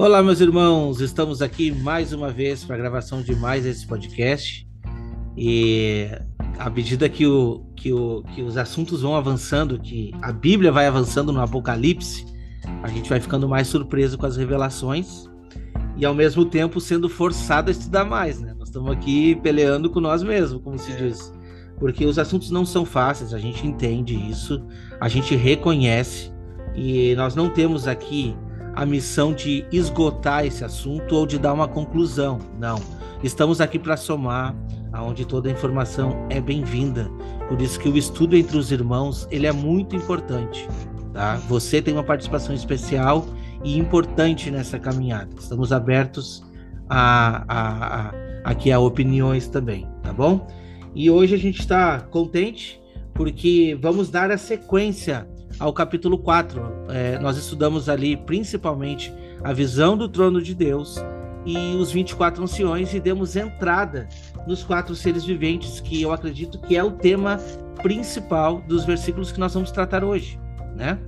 Olá, meus irmãos, estamos aqui mais uma vez para a gravação de mais esse podcast. E à medida que, o, que, o, que os assuntos vão avançando, que a Bíblia vai avançando no Apocalipse, a gente vai ficando mais surpreso com as revelações e ao mesmo tempo sendo forçado a estudar mais, né? Nós estamos aqui peleando com nós mesmos, como se é. diz. Porque os assuntos não são fáceis, a gente entende isso, a gente reconhece e nós não temos aqui a missão de esgotar esse assunto ou de dar uma conclusão. Não. Estamos aqui para somar, aonde toda informação é bem-vinda. Por isso que o estudo entre os irmãos, ele é muito importante, tá? Você tem uma participação especial e importante nessa caminhada. Estamos abertos a, a, a aqui a opiniões também, tá bom? E hoje a gente está contente porque vamos dar a sequência ao capítulo 4. É, nós estudamos ali principalmente a visão do trono de Deus e os 24 anciões e demos entrada nos quatro seres viventes, que eu acredito que é o tema principal dos versículos que nós vamos tratar hoje, né?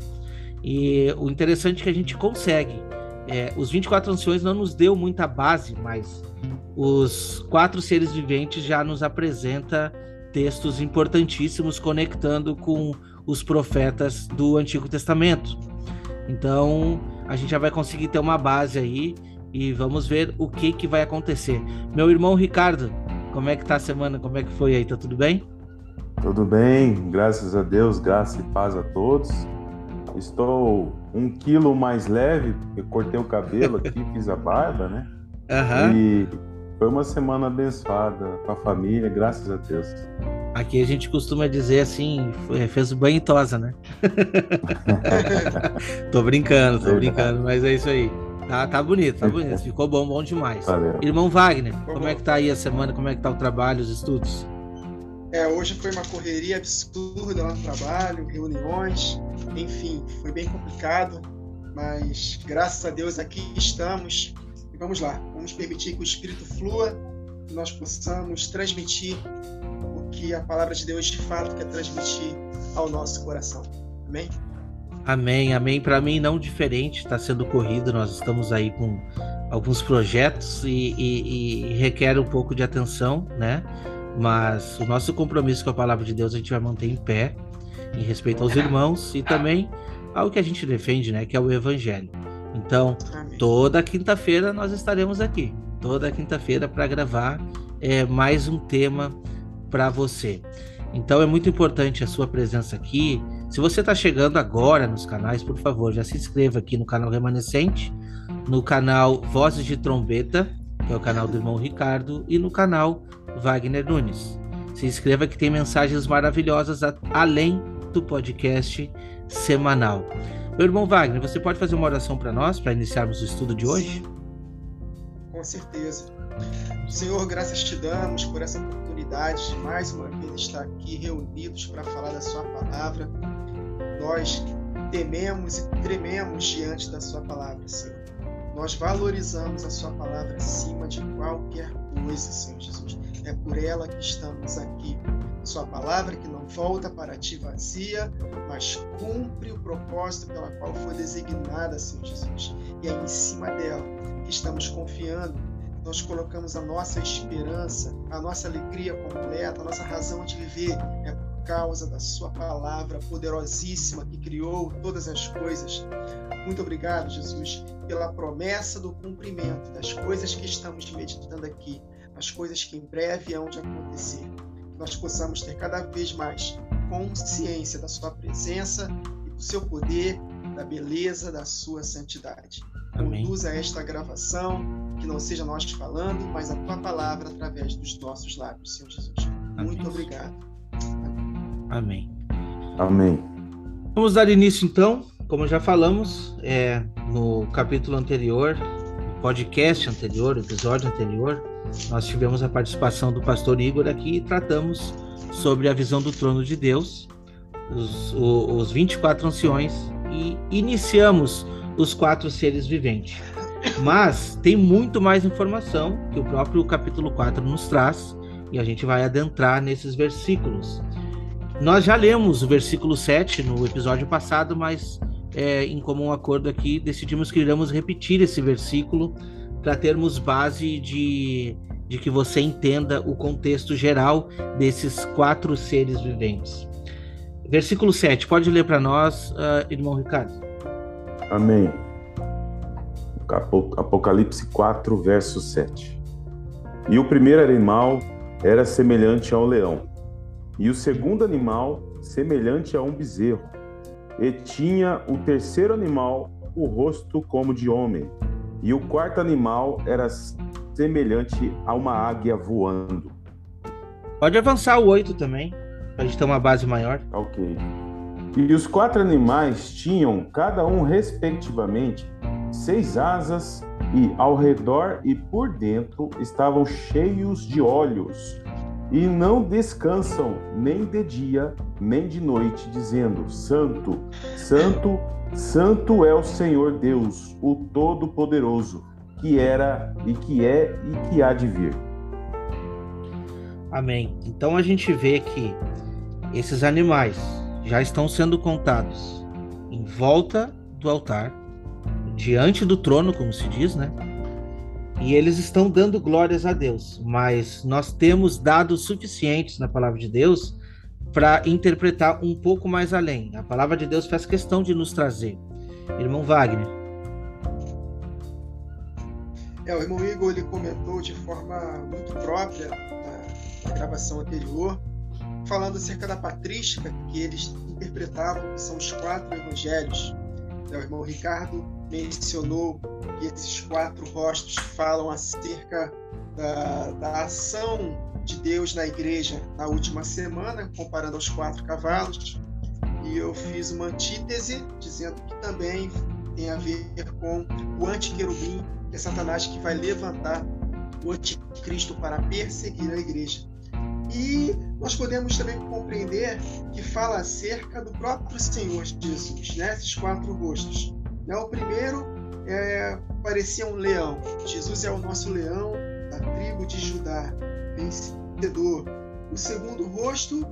E o interessante é que a gente consegue. É, os 24 anciões não nos deu muita base, mas os quatro seres viventes já nos apresenta textos importantíssimos conectando com os profetas do Antigo Testamento. Então, a gente já vai conseguir ter uma base aí e vamos ver o que que vai acontecer. Meu irmão Ricardo, como é que tá a semana? Como é que foi aí? Tá tudo bem? Tudo bem, graças a Deus, graça e paz a todos. Estou um quilo mais leve, porque cortei o cabelo aqui, fiz a barba, né? Uhum. E foi uma semana abençoada com a família, graças a Deus. Aqui a gente costuma dizer assim, fez banho e tosa, né? tô brincando, tô brincando, mas é isso aí. Tá, tá bonito, tá bonito. Ficou bom, bom demais. Valeu. Irmão Wagner, como é que tá aí a semana? Como é que tá o trabalho, os estudos? É, hoje foi uma correria absurda lá no trabalho, reuniões, enfim, foi bem complicado, mas graças a Deus aqui estamos. Vamos lá, vamos permitir que o Espírito flua, que nós possamos transmitir o que a palavra de Deus de fato quer transmitir ao nosso coração. Amém? Amém, amém. Para mim, não diferente, está sendo corrido. Nós estamos aí com alguns projetos e, e, e, requer um pouco de atenção, né? Mas o nosso compromisso com a palavra de Deus a gente vai manter em pé, em respeito aos irmãos e também ao que a gente defende, né? Que é o Evangelho. Então, toda quinta-feira nós estaremos aqui, toda quinta-feira para gravar é, mais um tema para você. Então, é muito importante a sua presença aqui se você está chegando agora nos canais, por favor, já se inscreva aqui no canal Remanescente, no canal Vozes de Trombeta, que é o canal do irmão Ricardo, e no canal Wagner Nunes. Se inscreva que tem mensagens maravilhosas além do podcast semanal. Meu irmão Wagner, você pode fazer uma oração para nós, para iniciarmos o estudo de hoje? Com certeza. Senhor, graças te damos por essa oportunidade de mais uma vez estar aqui reunidos para falar da Sua palavra nós tememos e trememos diante da Sua palavra, Senhor. Nós valorizamos a Sua palavra acima de qualquer coisa, Senhor Jesus. É por ela que estamos aqui. Sua palavra que não volta para ti vazia, mas cumpre o propósito pela qual foi designada, Senhor Jesus. E é em cima dela que estamos confiando. Nós colocamos a nossa esperança, a nossa alegria completa, a nossa razão de viver. É causa da Sua palavra poderosíssima que criou todas as coisas. Muito obrigado, Jesus, pela promessa do cumprimento das coisas que estamos meditando aqui, as coisas que em breve hão de acontecer. Nós possamos ter cada vez mais consciência da Sua presença e do Seu poder, da beleza da Sua santidade. Amém. Conduza esta gravação, que não seja nós falando, mas a Tua palavra através dos nossos lábios, Senhor Jesus. Amém. Muito obrigado. Amém. Amém. Vamos dar início então, como já falamos é, no capítulo anterior, no podcast anterior, episódio anterior, nós tivemos a participação do pastor Igor aqui e tratamos sobre a visão do trono de Deus, os, os 24 anciões e iniciamos os quatro seres viventes. Mas tem muito mais informação que o próprio capítulo 4 nos traz e a gente vai adentrar nesses versículos. Nós já lemos o versículo 7 no episódio passado, mas é, em comum acordo aqui, decidimos que iremos repetir esse versículo para termos base de, de que você entenda o contexto geral desses quatro seres viventes. Versículo 7, pode ler para nós, uh, irmão Ricardo? Amém. Apocalipse 4, verso 7. E o primeiro animal era semelhante ao leão, e o segundo animal semelhante a um bezerro, e tinha o terceiro animal o rosto como de homem, e o quarto animal era semelhante a uma águia voando. Pode avançar o oito também, para a gente ter uma base maior. Ok. E os quatro animais tinham, cada um respectivamente, seis asas e ao redor e por dentro estavam cheios de olhos, e não descansam nem de dia nem de noite, dizendo: Santo, Santo, Santo é o Senhor Deus, o Todo-Poderoso, que era e que é e que há de vir. Amém. Então a gente vê que esses animais já estão sendo contados em volta do altar diante do trono, como se diz, né? E eles estão dando glórias a Deus, mas nós temos dados suficientes na palavra de Deus para interpretar um pouco mais além. A palavra de Deus faz questão de nos trazer. Irmão Wagner. É, o irmão Igor ele comentou de forma muito própria na, gravação anterior, falando acerca da patrística que eles interpretavam, que são os quatro evangelhos. É, o irmão Ricardo mencionou que esses quatro rostos falam acerca da, da ação de Deus na igreja na última semana, comparando aos quatro cavalos. E eu fiz uma antítese dizendo que também tem a ver com o antiquerubim, que é Satanás que vai levantar o anticristo para perseguir a igreja. E nós podemos também compreender que fala acerca do próprio Senhor Jesus, né? esses quatro rostos. Né? O primeiro é, parecia um leão. Jesus é o nosso leão tribo de Judá, vencedor. O segundo rosto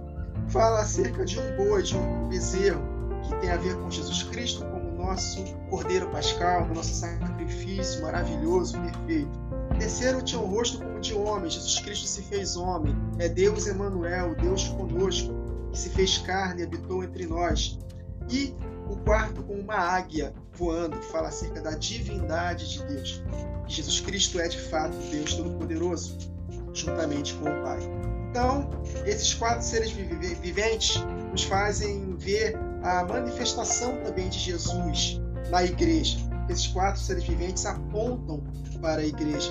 fala acerca de um boi, de um bezerro, que tem a ver com Jesus Cristo como nosso Cordeiro Pascal, nosso sacrifício maravilhoso, perfeito. O terceiro tinha um rosto como de homem, Jesus Cristo se fez homem, é Deus Emanuel, Deus conosco, que se fez carne e habitou entre nós. E o quarto com uma águia voando, que fala acerca da divindade de Deus. Jesus Cristo é de fato Deus Todo-Poderoso, juntamente com o Pai. Então, esses quatro seres viventes nos fazem ver a manifestação também de Jesus na igreja. Esses quatro seres viventes apontam para a igreja.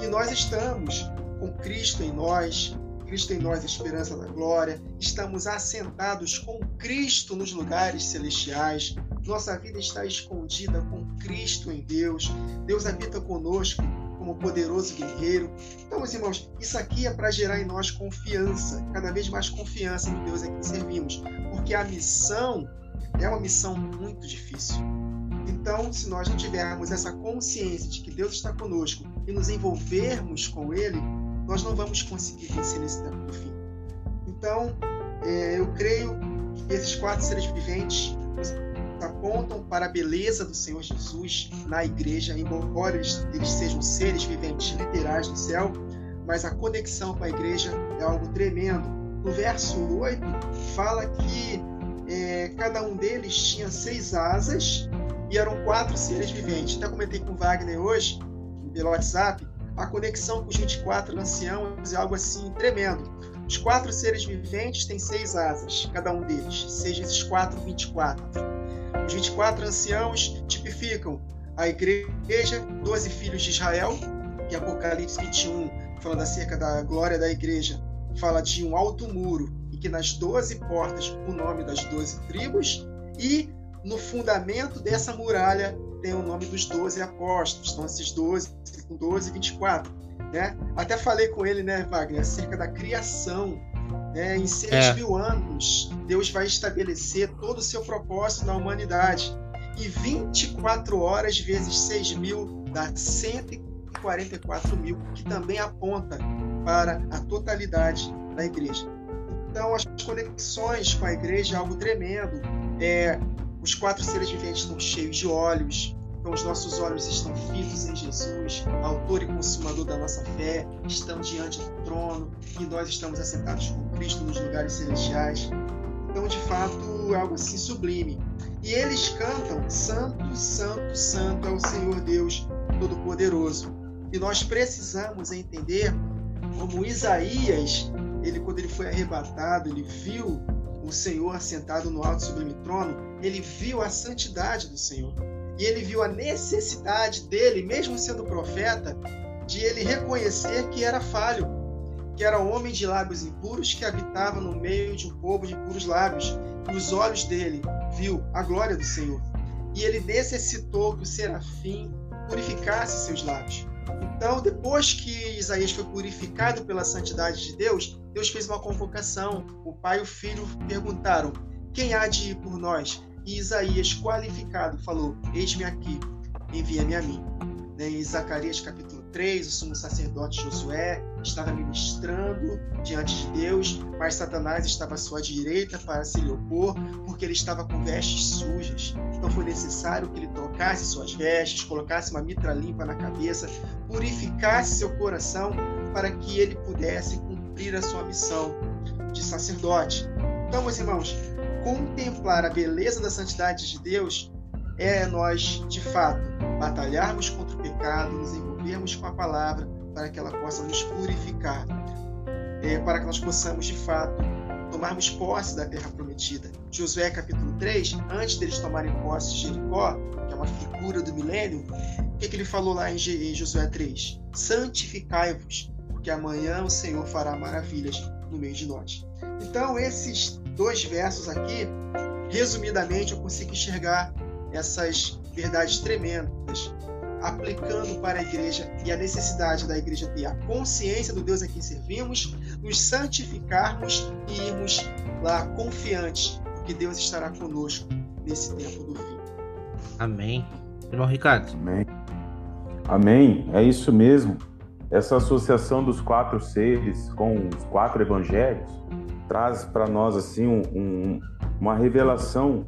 E nós estamos com Cristo em nós, Cristo em nós, a esperança da glória. Estamos assentados com Cristo nos lugares celestiais. Nossa vida está escondida com Cristo em Deus. Deus habita conosco como poderoso guerreiro. Então, meus irmãos, isso aqui é para gerar em nós confiança, cada vez mais confiança no Deus a quem servimos, porque a missão é uma missão muito difícil. Então, se nós não tivermos essa consciência de que Deus está conosco e nos envolvermos com Ele, nós não vamos conseguir vencer nesse tempo do fim. Então, é, eu creio que esses quatro seres viventes apontam para a beleza do Senhor Jesus na igreja, embora eles, eles sejam seres viventes literais do céu, mas a conexão com a igreja é algo tremendo. No verso 8, fala que é, cada um deles tinha seis asas e eram quatro seres viventes. Até comentei com o Wagner hoje, pelo WhatsApp, a conexão com os 24 anciãos é algo assim tremendo. Os quatro seres viventes têm seis asas, cada um deles, seja esses quatro 24. Os 24 anciãos tipificam a igreja, 12 filhos de Israel, que Apocalipse 21, falando acerca da glória da igreja, fala de um alto muro e que nas 12 portas o nome das 12 tribos, e no fundamento dessa muralha tem o nome dos 12 apóstolos, então esses 12, 12 e 24. Né? Até falei com ele, né, Wagner, acerca da criação. Né? Em 6 é. mil anos, Deus vai estabelecer todo o seu propósito na humanidade. E 24 horas vezes 6 mil dá 144 mil, que também aponta para a totalidade da igreja. Então, as conexões com a igreja é algo tremendo. É, Os quatro seres viventes estão cheios de olhos, então os nossos olhos estão fitos em Jesus, autor e consumador da nossa fé, estamos diante do trono e nós estamos assentados com Cristo nos lugares celestiais. Então, de fato, é algo assim sublime. E eles cantam: Santo, Santo, Santo é o Senhor Deus Todo-Poderoso. E nós precisamos entender como Isaías, ele quando ele foi arrebatado, ele viu o Senhor assentado no alto sublime trono, ele viu a santidade do Senhor. E ele viu a necessidade dele, mesmo sendo profeta, de ele reconhecer que era falho, que era homem de lábios impuros que habitava no meio de um povo de puros lábios. E os olhos dele viu a glória do Senhor. E ele necessitou que o serafim purificasse seus lábios. Então, depois que Isaías foi purificado pela santidade de Deus, Deus fez uma convocação. O pai e o filho perguntaram: Quem há de ir por nós? E Isaías, qualificado, falou: Eis-me aqui, envia-me a mim. Né, em Zacarias capítulo 3, o sumo sacerdote Josué estava ministrando diante de Deus, mas Satanás estava à sua direita para se lhe opor, porque ele estava com vestes sujas. Então foi necessário que ele trocasse suas vestes, colocasse uma mitra limpa na cabeça, purificasse seu coração para que ele pudesse cumprir a sua missão de sacerdote. Então, meus irmãos, contemplar a beleza da santidade de Deus é nós, de fato, batalharmos contra o pecado, nos envolvermos com a palavra para que ela possa nos purificar, é, para que nós possamos, de fato, tomarmos posse da terra prometida. Josué capítulo 3, antes deles tomarem posse de Jericó, uma figura do milênio, o que, que ele falou lá em Josué 3? Santificai-vos, porque amanhã o Senhor fará maravilhas no meio de nós. Então, esses dois versos aqui, resumidamente, eu consigo enxergar essas verdades tremendas, aplicando para a igreja e a necessidade da igreja ter a consciência do Deus a quem servimos, nos santificarmos e irmos lá confiantes que Deus estará conosco nesse tempo do fim. Amém. Irmão Ricardo. Amém. Amém. É isso mesmo. Essa associação dos quatro seres com os quatro evangelhos traz para nós assim um, um, uma revelação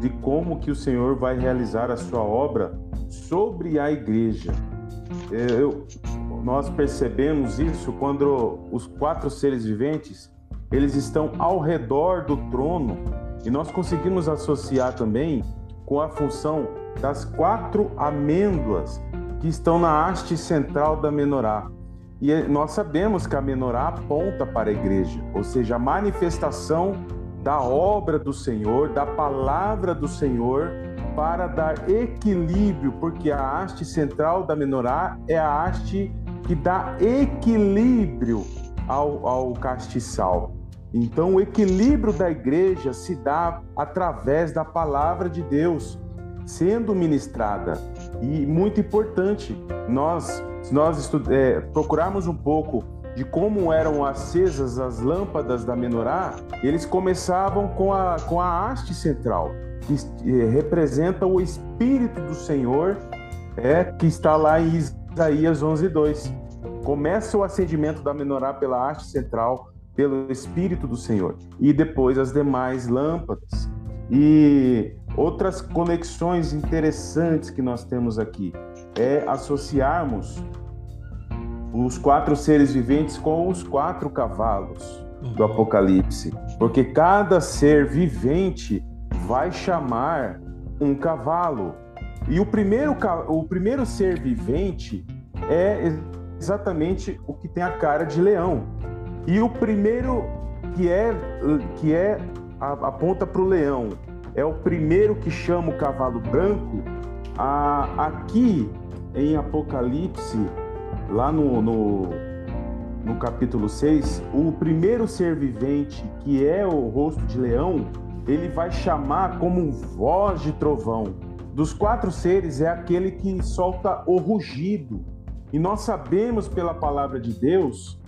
de como que o Senhor vai realizar a sua obra sobre a igreja. Eu, nós percebemos isso quando os quatro seres viventes eles estão ao redor do trono e nós conseguimos associar também com a função das quatro amêndoas que estão na haste central da menorá. E nós sabemos que a menorá aponta para a igreja, ou seja, a manifestação da obra do Senhor, da palavra do Senhor, para dar equilíbrio, porque a haste central da menorá é a haste que dá equilíbrio ao, ao castiçal. Então, o equilíbrio da igreja se dá através da palavra de Deus sendo ministrada. E muito importante, nós, se nós é, procurarmos um pouco de como eram acesas as lâmpadas da menorá, eles começavam com a, com a haste central, que é, representa o Espírito do Senhor, é, que está lá em Isaías 11:2. Começa o acendimento da menorá pela haste central, pelo Espírito do Senhor, e depois as demais lâmpadas. E outras conexões interessantes que nós temos aqui é associarmos os quatro seres viventes com os quatro cavalos do. Apocalipse, porque cada ser vivente vai chamar um cavalo. E o primeiro, o primeiro ser vivente é exatamente o que tem a cara de leão. E o primeiro que é que é aponta para o leão é o primeiro que chama o cavalo branco. aqui em Apocalipse lá no, no, no capítulo 6, o primeiro ser vivente, que é o rosto de leão, ele vai chamar como voz de trovão. Dos quatro seres, é aquele que solta o rugido. E nós sabemos pela palavra de Deus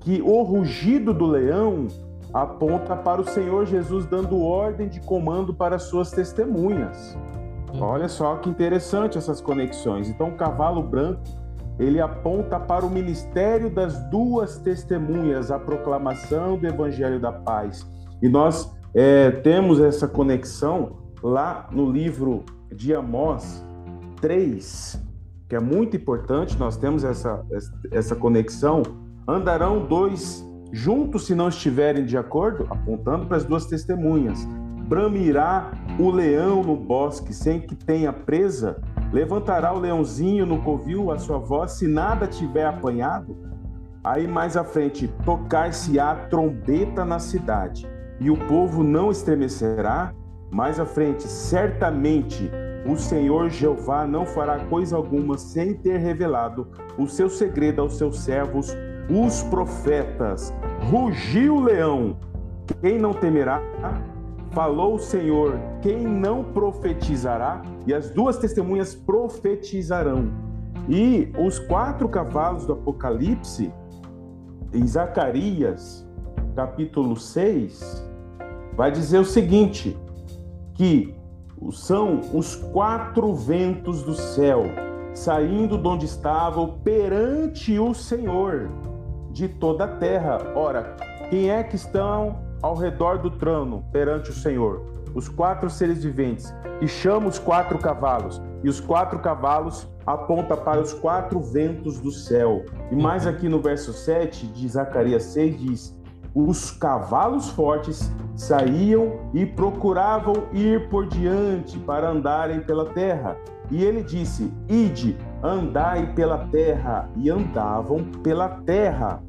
que o rugido do leão aponta para o Senhor Jesus dando ordem de comando para suas testemunhas. Hum. Olha só que interessante essas conexões. Então, o cavalo branco ele aponta para o ministério das duas testemunhas, a proclamação do Evangelho da Paz. E nós é, temos essa conexão lá no livro de Amós 3, que é muito importante, nós temos essa, essa conexão. Andarão dois juntos se não estiverem de acordo, apontando para as duas testemunhas. Bramirá o leão no bosque sem que tenha presa? Levantará o leãozinho no covil a sua voz se nada tiver apanhado? Aí mais à frente, tocar-se-á trombeta na cidade, e o povo não estremecerá? Mais à frente, certamente o Senhor Jeová não fará coisa alguma sem ter revelado o seu segredo aos seus servos, os profetas. Rugiu o leão, quem não temerá? Falou o Senhor, quem não profetizará? E as duas testemunhas profetizarão. E os quatro cavalos do Apocalipse, em Zacarias, capítulo 6, vai dizer o seguinte: que são os quatro ventos do céu, saindo de onde estavam perante o Senhor de toda a terra. Ora, quem é que estão ao redor do trono perante o Senhor? Os quatro seres viventes, que chamam os quatro cavalos, e os quatro cavalos aponta para os quatro ventos do céu. E mais aqui no verso 7 de Zacarias 6 diz: os cavalos fortes saíam e procuravam ir por diante para andarem pela terra. E ele disse: Ide, andai pela terra. E andavam pela terra.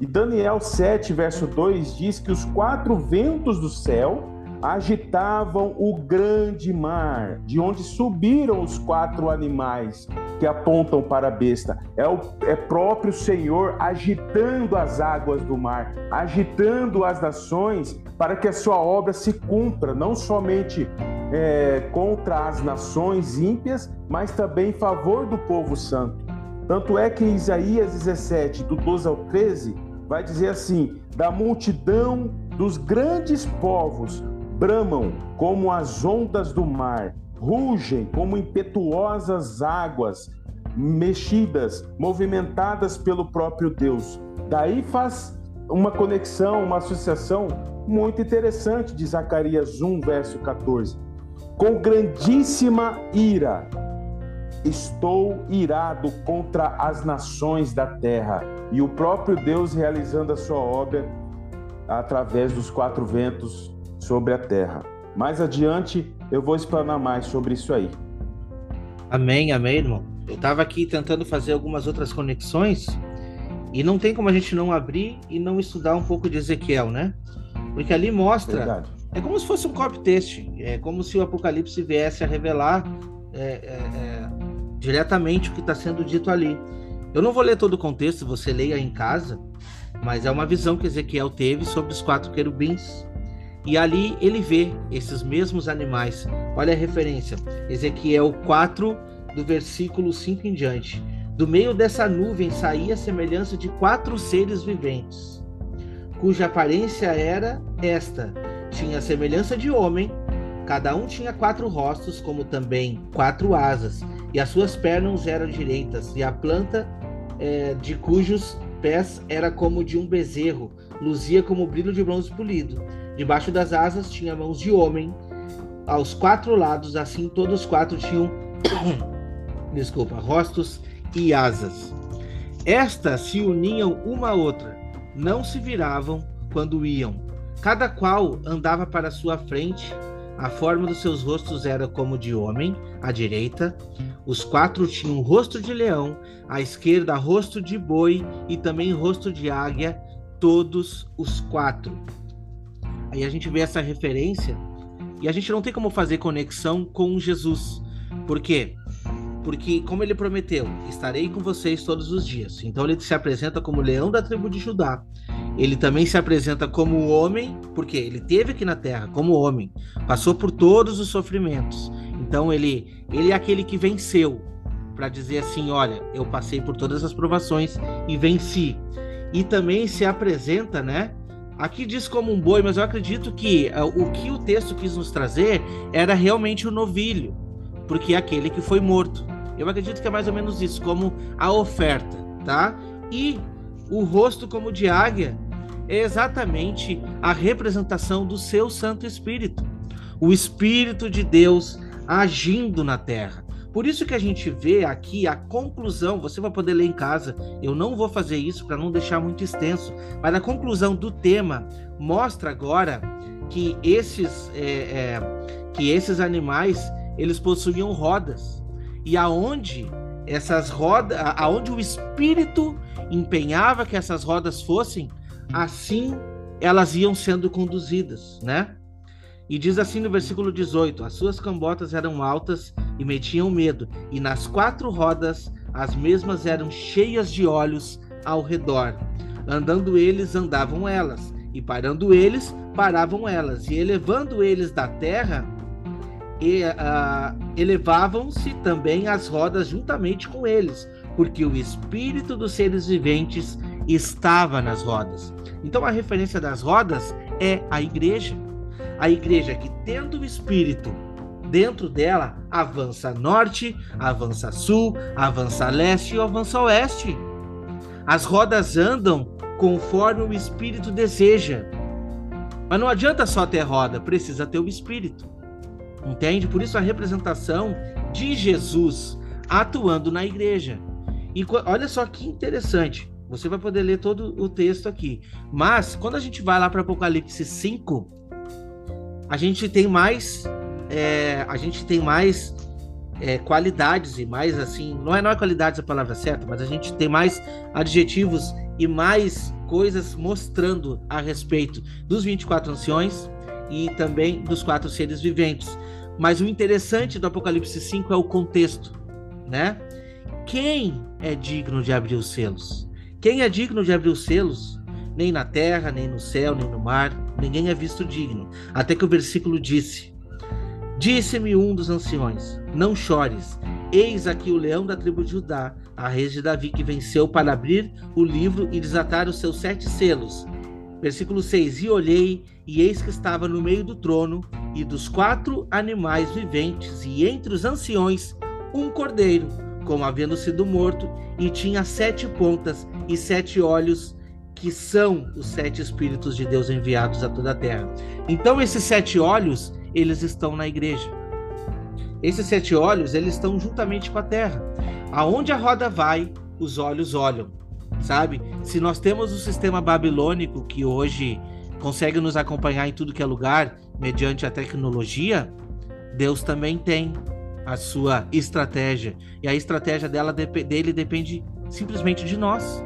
E Daniel 7, verso 2 diz que os quatro ventos do céu agitavam o grande mar, de onde subiram os quatro animais que apontam para a besta. É o é próprio Senhor agitando as águas do mar, agitando as nações para que a sua obra se cumpra, não somente é, contra as nações ímpias, mas também em favor do povo santo. Tanto é que Isaías 17, do 12 ao 13, vai dizer assim: da multidão dos grandes povos bramam como as ondas do mar, rugem como impetuosas águas, mexidas, movimentadas pelo próprio Deus. Daí faz uma conexão, uma associação muito interessante de Zacarias 1, verso 14. Com grandíssima ira estou irado contra as nações da terra, e o próprio Deus realizando a sua obra através dos quatro ventos sobre a terra. Mais adiante eu vou explanar mais sobre isso aí. Amém, amém, irmão. Eu estava aqui tentando fazer algumas outras conexões e não tem como a gente não abrir e não estudar um pouco de Ezequiel, né? Porque ali mostra. Verdade. É como se fosse um copy-paste. É como se o Apocalipse viesse a revelar é, é, é, diretamente o que está sendo dito ali. Eu não vou ler todo o contexto, você leia em casa, mas é uma visão que Ezequiel teve sobre os quatro querubins e ali ele vê esses mesmos animais. Olha a referência, Ezequiel 4, do versículo 5 em diante. Do meio dessa nuvem saía a semelhança de quatro seres viventes, cuja aparência era esta: tinha a semelhança de homem, cada um tinha quatro rostos, como também quatro asas, e as suas pernas eram direitas, e a planta é, de cujos pés era como de um bezerro, luzia como brilho de bronze polido Debaixo das asas tinha mãos de homem. Aos quatro lados, assim, todos os quatro tinham, desculpa, rostos e asas. Estas se uniam uma a outra, não se viravam quando iam. Cada qual andava para sua frente. A forma dos seus rostos era como de homem, à direita. Os quatro tinham rosto de leão, à esquerda rosto de boi e também rosto de águia, todos os quatro. Aí a gente vê essa referência e a gente não tem como fazer conexão com Jesus. Por quê? Porque, como ele prometeu, estarei com vocês todos os dias. Então ele se apresenta como leão da tribo de Judá. Ele também se apresenta como homem, porque ele teve aqui na terra como homem, passou por todos os sofrimentos. Então ele, ele é aquele que venceu, para dizer assim: olha, eu passei por todas as provações e venci. E também se apresenta, né, Aqui diz como um boi, mas eu acredito que uh, o que o texto quis nos trazer era realmente o novilho, porque é aquele que foi morto. Eu acredito que é mais ou menos isso, como a oferta, tá? E o rosto como de águia é exatamente a representação do seu Santo Espírito. o Espírito de Deus agindo na terra. Por isso que a gente vê aqui a conclusão, você vai poder ler em casa, eu não vou fazer isso para não deixar muito extenso, mas a conclusão do tema mostra agora que esses, é, é, que esses animais eles possuíam rodas e aonde essas rodas, aonde o espírito empenhava que essas rodas fossem, assim elas iam sendo conduzidas, né? E diz assim no versículo 18: As suas cambotas eram altas e metiam medo, e nas quatro rodas as mesmas eram cheias de olhos ao redor. Andando eles, andavam elas, e parando eles, paravam elas, e elevando eles da terra, e, uh, elevavam-se também as rodas juntamente com eles, porque o espírito dos seres viventes estava nas rodas. Então a referência das rodas é a igreja. A igreja que, tendo o Espírito dentro dela, avança norte, avança sul, avança leste e avança oeste. As rodas andam conforme o Espírito deseja. Mas não adianta só ter roda, precisa ter o Espírito. Entende? Por isso a representação de Jesus atuando na igreja. E olha só que interessante. Você vai poder ler todo o texto aqui. Mas, quando a gente vai lá para Apocalipse 5, a gente tem mais é, a gente tem mais é, qualidades e mais assim não é não é qualidades a palavra certa mas a gente tem mais adjetivos e mais coisas mostrando a respeito dos 24 anciões e também dos quatro seres viventes. Mas o interessante do Apocalipse 5 é o contexto né? Quem é digno de abrir os selos? Quem é digno de abrir os selos nem na terra nem no céu nem no mar ninguém é visto digno. Até que o versículo disse: Disse-me um dos anciões: Não chores, eis aqui o leão da tribo de Judá, a rei de Davi, que venceu para abrir o livro e desatar os seus sete selos. Versículo 6: E olhei, e eis que estava no meio do trono e dos quatro animais viventes, e entre os anciões, um cordeiro, como havendo sido morto, e tinha sete pontas e sete olhos que são os sete Espíritos de Deus enviados a toda a terra. Então, esses sete olhos, eles estão na igreja. Esses sete olhos, eles estão juntamente com a terra. Aonde a roda vai, os olhos olham, sabe? Se nós temos o sistema babilônico que hoje consegue nos acompanhar em tudo que é lugar, mediante a tecnologia, Deus também tem a sua estratégia. E a estratégia dela, dele depende simplesmente de nós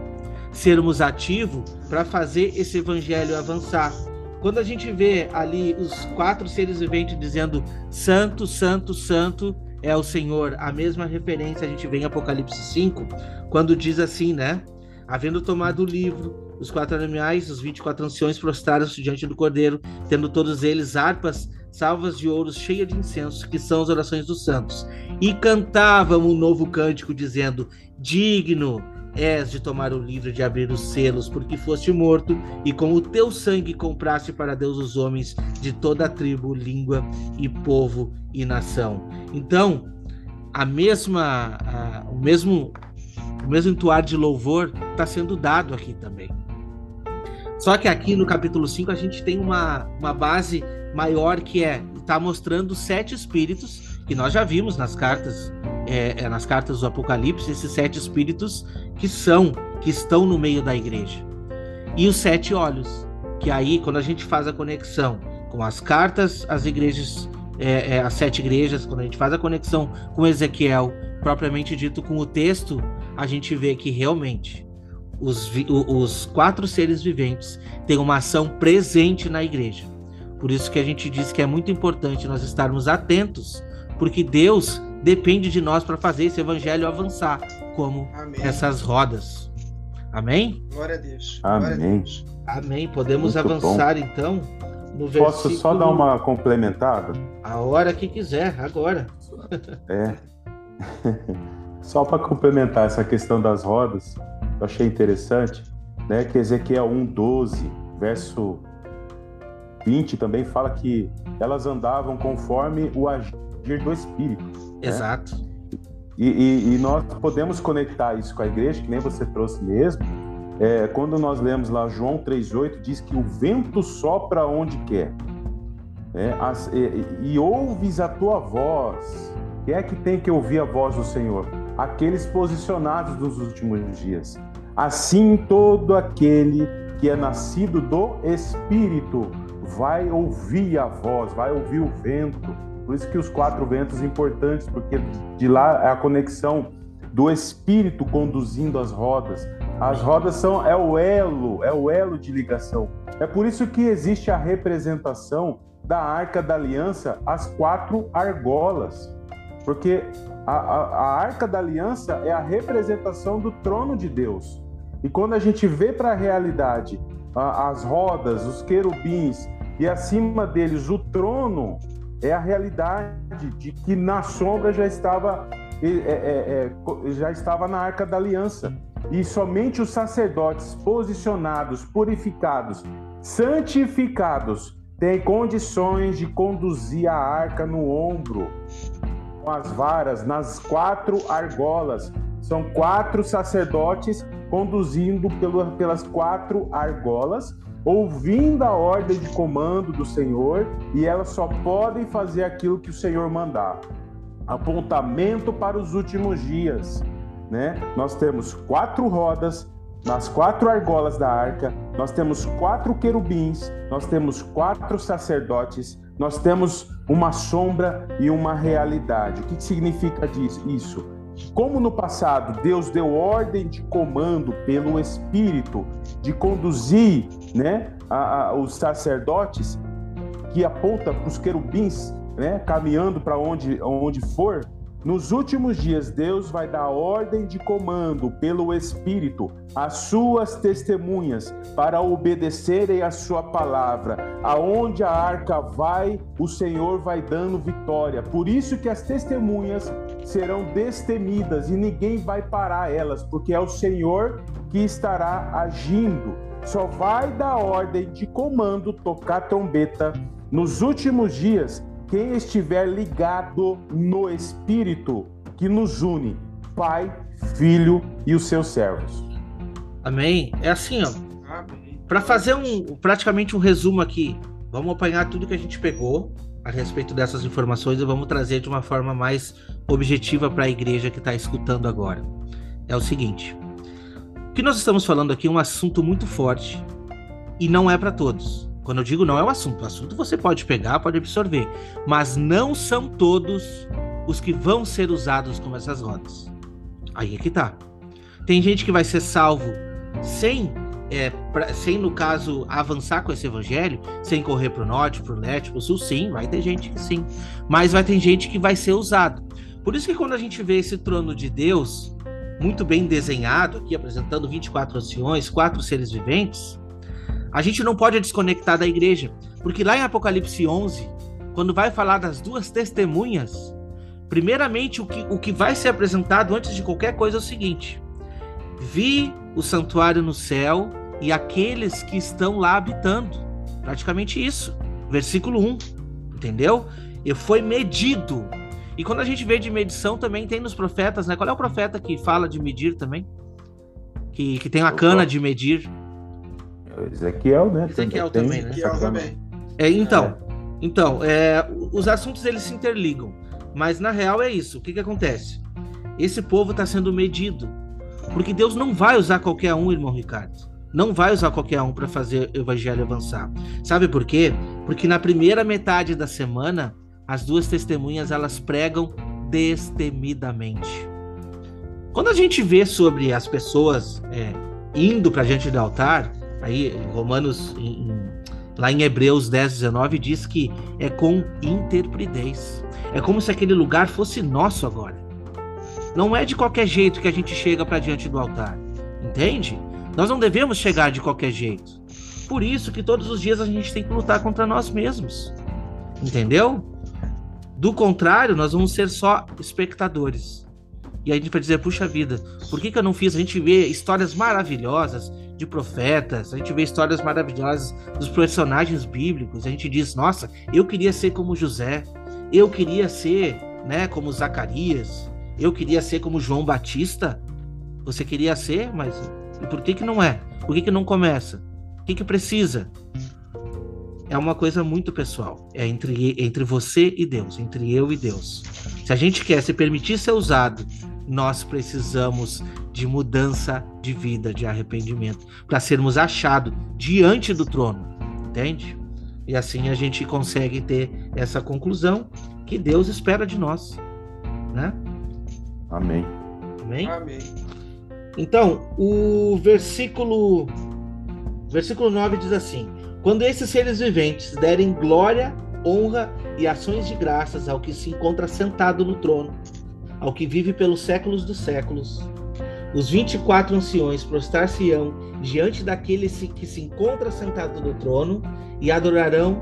sermos ativos para fazer esse evangelho avançar. Quando a gente vê ali os quatro seres viventes dizendo santo, santo, santo é o Senhor, a mesma referência a gente vê em Apocalipse 5, quando diz assim, né? Havendo tomado o livro, os quatro animais, os 24 anciões prostraram-se diante do cordeiro, tendo todos eles harpas salvas de ouro cheias de incenso, que são as orações dos santos. E cantavam um novo cântico, dizendo: Digno és de tomar o livro de abrir os selos, porque foste morto, e com o teu sangue compraste para Deus os homens de toda a tribo, língua e povo e nação. Então, a mesma, a, o mesmo, o mesmo entoar de louvor está sendo dado aqui também. Só que aqui no capítulo 5 a gente tem uma, uma base maior que é está mostrando sete espíritos que nós já vimos nas cartas é, é, nas cartas do Apocalipse esses sete espíritos que são, que estão no meio da igreja. E os sete olhos, que aí, quando a gente faz a conexão com as cartas, as igrejas, é, é, as sete igrejas, quando a gente faz a conexão com Ezequiel, propriamente dito com o texto, a gente vê que realmente os, os quatro seres viventes têm uma ação presente na igreja. Por isso que a gente diz que é muito importante nós estarmos atentos, porque Deus depende de nós para fazer esse evangelho avançar, como Amém. essas rodas. Amém? Glória a Deus. Amém. A Deus. Amém. Podemos Muito avançar bom. então no versículo. Posso só dar uma complementada? A hora que quiser, agora. É. só para complementar essa questão das rodas, eu achei interessante, né, que Ezequiel 1:12, verso 20 também fala que elas andavam conforme o agir do espírito. Né? Exato. Né? E, e, e, nós podemos conectar isso com a igreja, que nem você trouxe mesmo. É, quando nós lemos lá João 3,8, diz que o vento sopra onde quer. né? As, e, e ouves a tua voz. Quem é que tem que ouvir a voz do Senhor? Aqueles posicionados nos últimos dias. Assim, todo aquele que é nascido do Espírito vai ouvir a voz, vai ouvir o vento. Por isso que os quatro ventos importantes, porque de lá é a conexão do Espírito conduzindo as rodas. As rodas são é o elo, é o elo de ligação. É por isso que existe a representação da Arca da Aliança, as quatro argolas, porque a, a, a Arca da Aliança é a representação do trono de Deus. E quando a gente vê para a realidade as rodas, os querubins e acima deles o trono, é a realidade de que na sombra já estava é, é, é, já estava na Arca da Aliança. E somente os sacerdotes posicionados, purificados, santificados, têm condições de conduzir a arca no ombro, com as varas, nas quatro argolas. São quatro sacerdotes conduzindo pelas quatro argolas, ouvindo a ordem de comando do Senhor, e elas só podem fazer aquilo que o Senhor mandar. Apontamento para os últimos dias. Né? Nós temos quatro rodas nas quatro argolas da arca, nós temos quatro querubins, nós temos quatro sacerdotes, nós temos uma sombra e uma realidade. O que significa isso? Como no passado Deus deu ordem de comando pelo Espírito de conduzir né, a, a, os sacerdotes, que aponta para os querubins, né, caminhando para onde, onde for, nos últimos dias, Deus vai dar ordem de comando pelo Espírito às suas testemunhas para obedecerem a sua palavra. Aonde a arca vai, o Senhor vai dando vitória. Por isso que as testemunhas serão destemidas e ninguém vai parar elas, porque é o Senhor que estará agindo. Só vai dar ordem de comando, tocar trombeta nos últimos dias quem estiver ligado no Espírito que nos une, Pai, Filho e os seus servos. Amém. É assim, ó. Para fazer um praticamente um resumo aqui, vamos apanhar tudo que a gente pegou a respeito dessas informações e vamos trazer de uma forma mais objetiva para a igreja que está escutando agora. É o seguinte: o que nós estamos falando aqui é um assunto muito forte e não é para todos. Quando eu digo não é o assunto, o assunto você pode pegar, pode absorver, mas não são todos os que vão ser usados como essas rodas. Aí é que tá. Tem gente que vai ser salvo sem, é, pra, sem no caso, avançar com esse evangelho, sem correr pro norte, pro leste, pro sul, sim, vai ter gente que sim. Mas vai ter gente que vai ser usado. Por isso que quando a gente vê esse trono de Deus, muito bem desenhado, aqui apresentando 24 anciões, quatro seres viventes, a gente não pode desconectar da igreja, porque lá em Apocalipse 11, quando vai falar das duas testemunhas, primeiramente o que, o que vai ser apresentado antes de qualquer coisa é o seguinte: Vi o santuário no céu e aqueles que estão lá habitando. Praticamente isso. Versículo 1. Entendeu? E foi medido. E quando a gente vê de medição, também tem nos profetas, né? Qual é o profeta que fala de medir também? Que, que tem a cana de medir. Ezequiel, né? Ezequiel também, né? Ezequiel também. É, então, é. então é, os assuntos eles se interligam, mas na real é isso. O que, que acontece? Esse povo está sendo medido, porque Deus não vai usar qualquer um, irmão Ricardo. Não vai usar qualquer um para fazer o evangelho avançar. Sabe por quê? Porque na primeira metade da semana, as duas testemunhas elas pregam destemidamente. Quando a gente vê sobre as pessoas é, indo para diante do altar, Aí, Romanos, em, lá em Hebreus 10, 19, diz que é com interpridez. É como se aquele lugar fosse nosso agora. Não é de qualquer jeito que a gente chega para diante do altar. Entende? Nós não devemos chegar de qualquer jeito. Por isso que todos os dias a gente tem que lutar contra nós mesmos. Entendeu? Do contrário, nós vamos ser só espectadores. E aí a gente vai dizer, puxa vida, por que, que eu não fiz? A gente vê histórias maravilhosas de profetas, a gente vê histórias maravilhosas dos personagens bíblicos, a gente diz, nossa, eu queria ser como José, eu queria ser, né, como Zacarias, eu queria ser como João Batista. Você queria ser, mas por que que não é? Por que que não começa? O que que precisa? é uma coisa muito pessoal. É entre, entre você e Deus, entre eu e Deus. Se a gente quer se permitir ser usado, nós precisamos de mudança de vida, de arrependimento, para sermos achados diante do trono, entende? E assim a gente consegue ter essa conclusão que Deus espera de nós, né? Amém. Amém. Amém. Então, o versículo versículo 9 diz assim: quando esses seres viventes derem glória, honra e ações de graças ao que se encontra sentado no trono, ao que vive pelos séculos dos séculos, os 24 anciões prostrar-se-ão diante daquele que se encontra sentado no trono e adorarão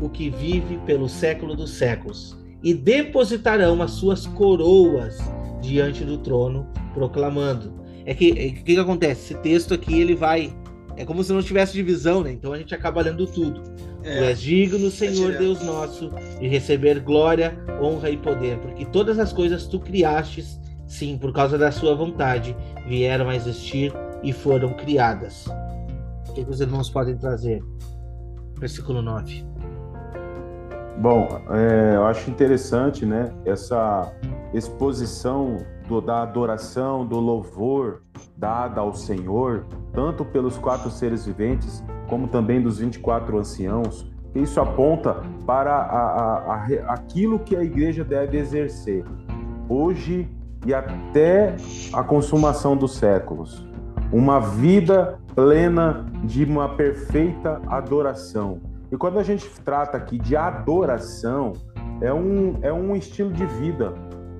o que vive pelo século dos séculos, e depositarão as suas coroas diante do trono, proclamando. É que o é, que, que acontece? Esse texto aqui ele vai é como se não tivesse divisão, né? Então a gente acaba lendo tudo. É, tu és digno, Senhor é Deus nosso, de receber glória, honra e poder, porque todas as coisas tu criastes, sim, por causa da sua vontade, vieram a existir e foram criadas. O que, os irmãos podem trazer? Versículo 9. Bom, é, eu acho interessante, né? Essa exposição do, da adoração, do louvor dada ao Senhor, tanto pelos quatro seres viventes, como também dos 24 anciãos. Isso aponta para a, a, a, aquilo que a igreja deve exercer, hoje e até a consumação dos séculos. Uma vida plena de uma perfeita adoração. E quando a gente trata aqui de adoração, é um, é um estilo de vida,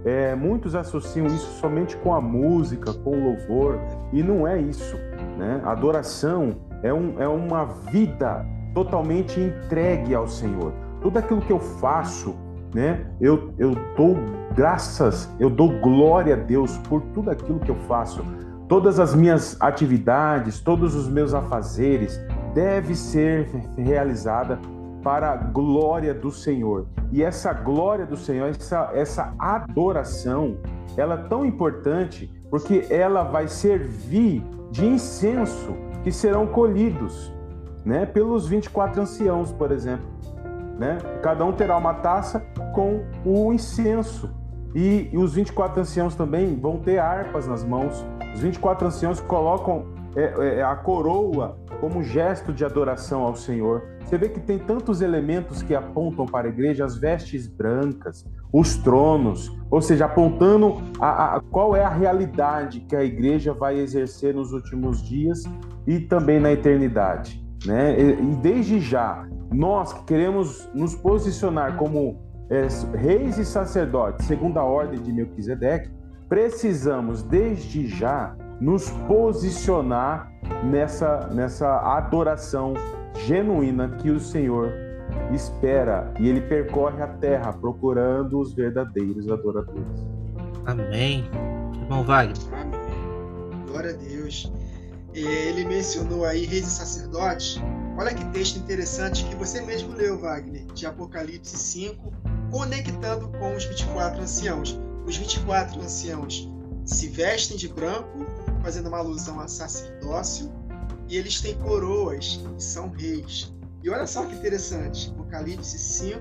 é, muitos associam isso somente com a música, com o louvor, e não é isso. Né? Adoração é, um, é uma vida totalmente entregue ao Senhor. Tudo aquilo que eu faço, né? eu, eu dou graças, eu dou glória a Deus por tudo aquilo que eu faço. Todas as minhas atividades, todos os meus afazeres deve ser realizada para a glória do Senhor. E essa glória do Senhor, essa, essa adoração, ela é tão importante porque ela vai servir de incenso que serão colhidos né, pelos 24 anciãos, por exemplo. Né? Cada um terá uma taça com o incenso. E, e os 24 anciãos também vão ter harpas nas mãos. Os 24 anciãos colocam é, é, a coroa como gesto de adoração ao Senhor. Você vê que tem tantos elementos que apontam para a igreja, as vestes brancas, os tronos, ou seja, apontando a, a, qual é a realidade que a igreja vai exercer nos últimos dias e também na eternidade. Né? E, e desde já, nós que queremos nos posicionar como é, reis e sacerdotes, segundo a ordem de Melquisedeque, precisamos desde já nos posicionar nessa, nessa adoração genuína que o Senhor espera e ele percorre a terra procurando os verdadeiros adoradores. Amém. Irmão Wagner. Amém. Glória a Deus. Ele mencionou aí reis e sacerdotes. Olha que texto interessante que você mesmo leu, Wagner, de Apocalipse 5, conectando com os 24 anciãos. Os 24 anciãos se vestem de branco, fazendo uma alusão a sacerdócio, e eles têm coroas e são reis. E olha só que interessante, Apocalipse 5,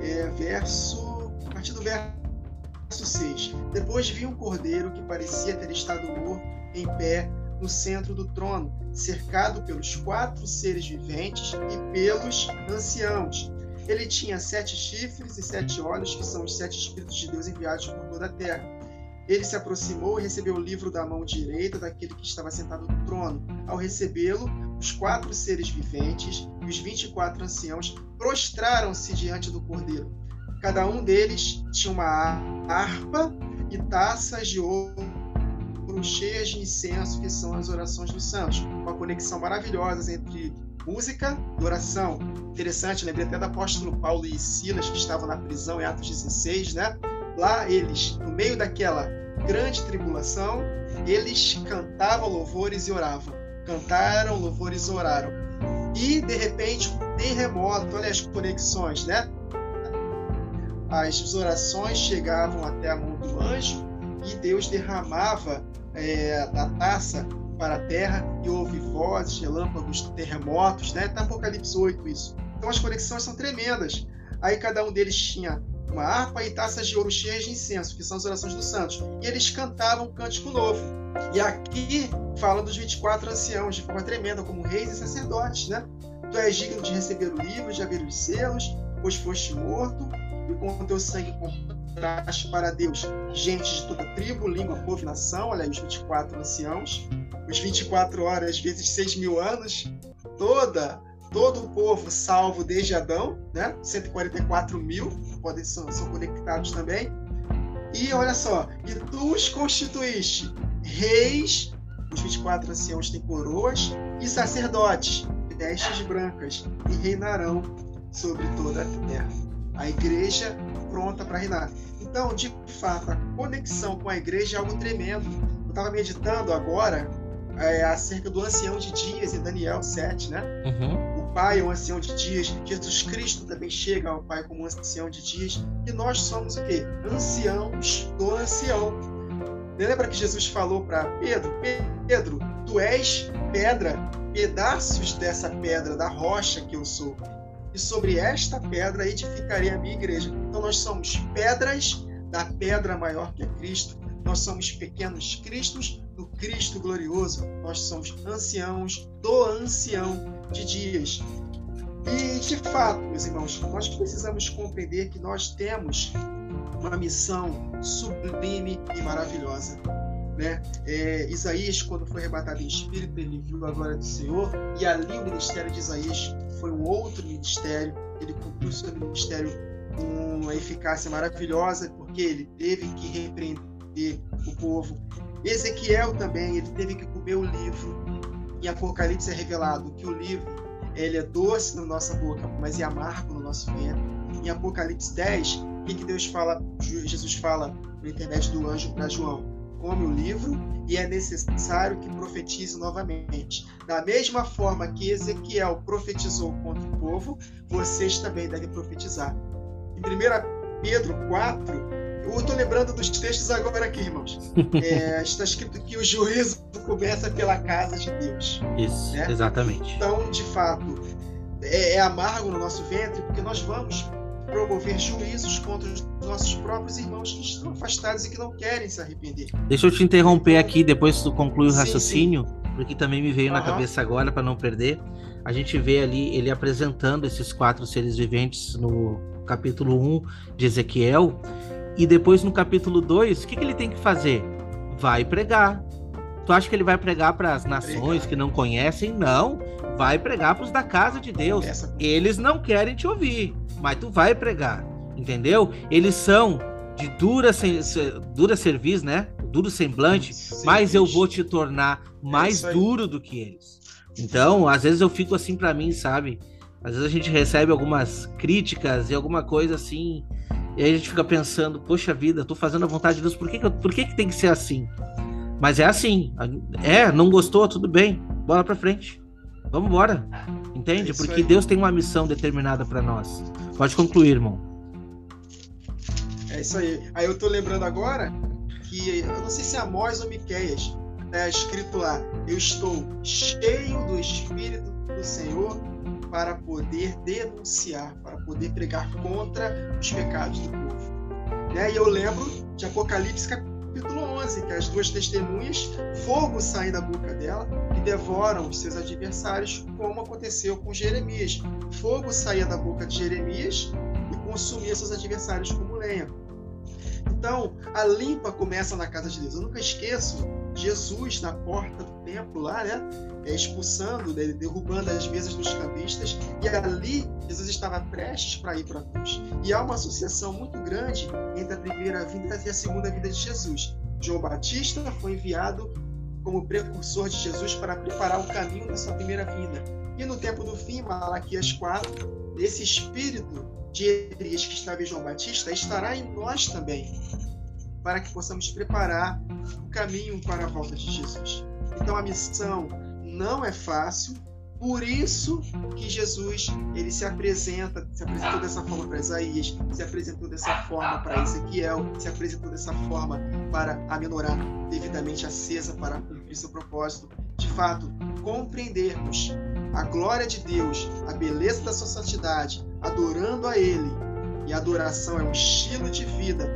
é, verso, a partir do verso 6. Depois vi um cordeiro que parecia ter estado morto em pé no centro do trono, cercado pelos quatro seres viventes e pelos anciãos. Ele tinha sete chifres e sete olhos, que são os sete Espíritos de Deus enviados por toda a terra. Ele se aproximou e recebeu o livro da mão direita daquele que estava sentado no trono. Ao recebê-lo, os quatro seres viventes e os vinte e quatro anciãos prostraram-se diante do cordeiro. Cada um deles tinha uma harpa e taças de ouro cheias de incenso, que são as orações dos santos. Uma conexão maravilhosa entre música e oração. Interessante, lembrei até do apóstolo Paulo e Silas, que estavam na prisão em Atos 16, né? Lá eles, no meio daquela grande tribulação, eles cantavam louvores e oravam. Cantaram louvores e oraram. E de repente, um terremoto, olha as conexões, né? As orações chegavam até a mão do anjo e Deus derramava é, da taça para a terra e houve vozes, relâmpagos, terremotos, né? Tá Apocalipse 8 isso. Então as conexões são tremendas. Aí cada um deles tinha uma harpa e taças de ouro cheias de incenso, que são as orações dos santos. E eles cantavam um cântico novo. E aqui fala dos 24 anciãos de forma tremenda, como reis e sacerdotes, né? Tu és digno de receber o livro, de abrir os selos, pois foste morto, e com o teu sangue compraste para Deus gente de toda tribo, língua, povo e nação. Olha aí os 24 anciãos, os 24 horas vezes 6 mil anos, toda todo o povo salvo desde Adão, né? 144 mil podem são, são conectados também. E olha só, e tu os constituíste reis, os 24 anciãos têm coroas, e sacerdotes, vestes brancas, e reinarão sobre toda a terra. A igreja pronta para reinar. Então, de fato, a conexão com a igreja é algo tremendo. Eu estava meditando agora é, acerca do ancião de dias em Daniel 7, né? Uhum. Pai é um ancião de dias, Jesus Cristo também chega ao Pai como um ancião de dias, e nós somos o quê? Anciãos do ancião. Lembra que Jesus falou para Pedro: Pedro, tu és pedra, pedaços dessa pedra, da rocha que eu sou. E sobre esta pedra edificarei a minha igreja. Então nós somos pedras da pedra maior que é Cristo. Nós somos pequenos cristos do Cristo glorioso. Nós somos anciãos do ancião de dias. E, de fato, meus irmãos, nós precisamos compreender que nós temos uma missão sublime e maravilhosa. Né? É, Isaías, quando foi arrebatado em espírito, ele viu a glória do Senhor, e ali o ministério de Isaías foi um outro ministério, ele cumpriu seu ministério com uma eficácia maravilhosa, porque ele teve que repreender o povo. Ezequiel também, ele teve que comer o livro, em Apocalipse é revelado que o livro ele é doce na nossa boca, mas é amargo no nosso ventre. Em Apocalipse 10, o que, Deus fala, Jesus fala no intermédio do anjo para João? Come o livro e é necessário que profetize novamente. Da mesma forma que Ezequiel profetizou contra o povo, vocês também devem profetizar. Em 1 Pedro 4, eu estou lembrando dos textos agora aqui, irmãos. É, está escrito que o juízo começa pela casa de Deus. Isso, né? exatamente. Então, de fato, é, é amargo no nosso ventre, porque nós vamos promover juízos contra os nossos próprios irmãos que estão afastados e que não querem se arrepender. Deixa eu te interromper aqui, depois tu conclui o sim, raciocínio, sim. porque também me veio uhum. na cabeça agora, para não perder. A gente vê ali ele apresentando esses quatro seres viventes no capítulo 1 de Ezequiel, e depois no capítulo 2, o que, que ele tem que fazer? Vai pregar. Tu acha que ele vai pregar para as nações que não conhecem? Não. Vai pregar para os da casa de Deus. Eles não querem te ouvir, mas tu vai pregar. Entendeu? Eles são de dura, dura serviço, né? Duro semblante, Sim, mas eu vou te tornar mais é duro do que eles. Então, às vezes eu fico assim para mim, sabe? Às vezes a gente recebe algumas críticas e alguma coisa assim e aí a gente fica pensando, poxa vida, tô fazendo a vontade de Deus, por que, que, eu, por que, que tem que ser assim? Mas é assim. É, não gostou, tudo bem. Bola pra frente. Vamos embora. Entende? É Porque aí. Deus tem uma missão determinada para nós. Pode concluir, irmão. É isso aí. Aí eu tô lembrando agora que, eu não sei se é Amós ou Miqueias, é escrito lá: Eu estou cheio do Espírito do Senhor para poder denunciar, para poder pregar contra os pecados do povo. Né? E eu lembro de Apocalipse capítulo 11, que as duas testemunhas, fogo sai da boca dela e devoram os seus adversários, como aconteceu com Jeremias. Fogo saía da boca de Jeremias e consumia seus adversários como lenha. Então, a limpa começa na casa de Deus. Eu nunca esqueço Jesus na porta do templo lá, né? É, expulsando, né? derrubando as mesas dos cambistas, e ali Jesus estava prestes para ir para a cruz. E há uma associação muito grande entre a primeira vinda e a segunda vinda de Jesus. João Batista foi enviado como precursor de Jesus para preparar o caminho da sua primeira vinda. E no tempo do fim, Malaquias 4, esse espírito de Elias que estava em João Batista estará em nós também para que possamos preparar o caminho para a volta de Jesus. Então a missão não é fácil, por isso que Jesus ele se apresenta, se apresentou dessa forma para Isaías, se apresentou dessa forma para Ezequiel, se apresentou dessa forma para a menorá devidamente acesa para cumprir seu propósito. de fato, compreendermos a glória de Deus, a beleza da sua santidade, adorando a Ele, e a adoração é um estilo de vida,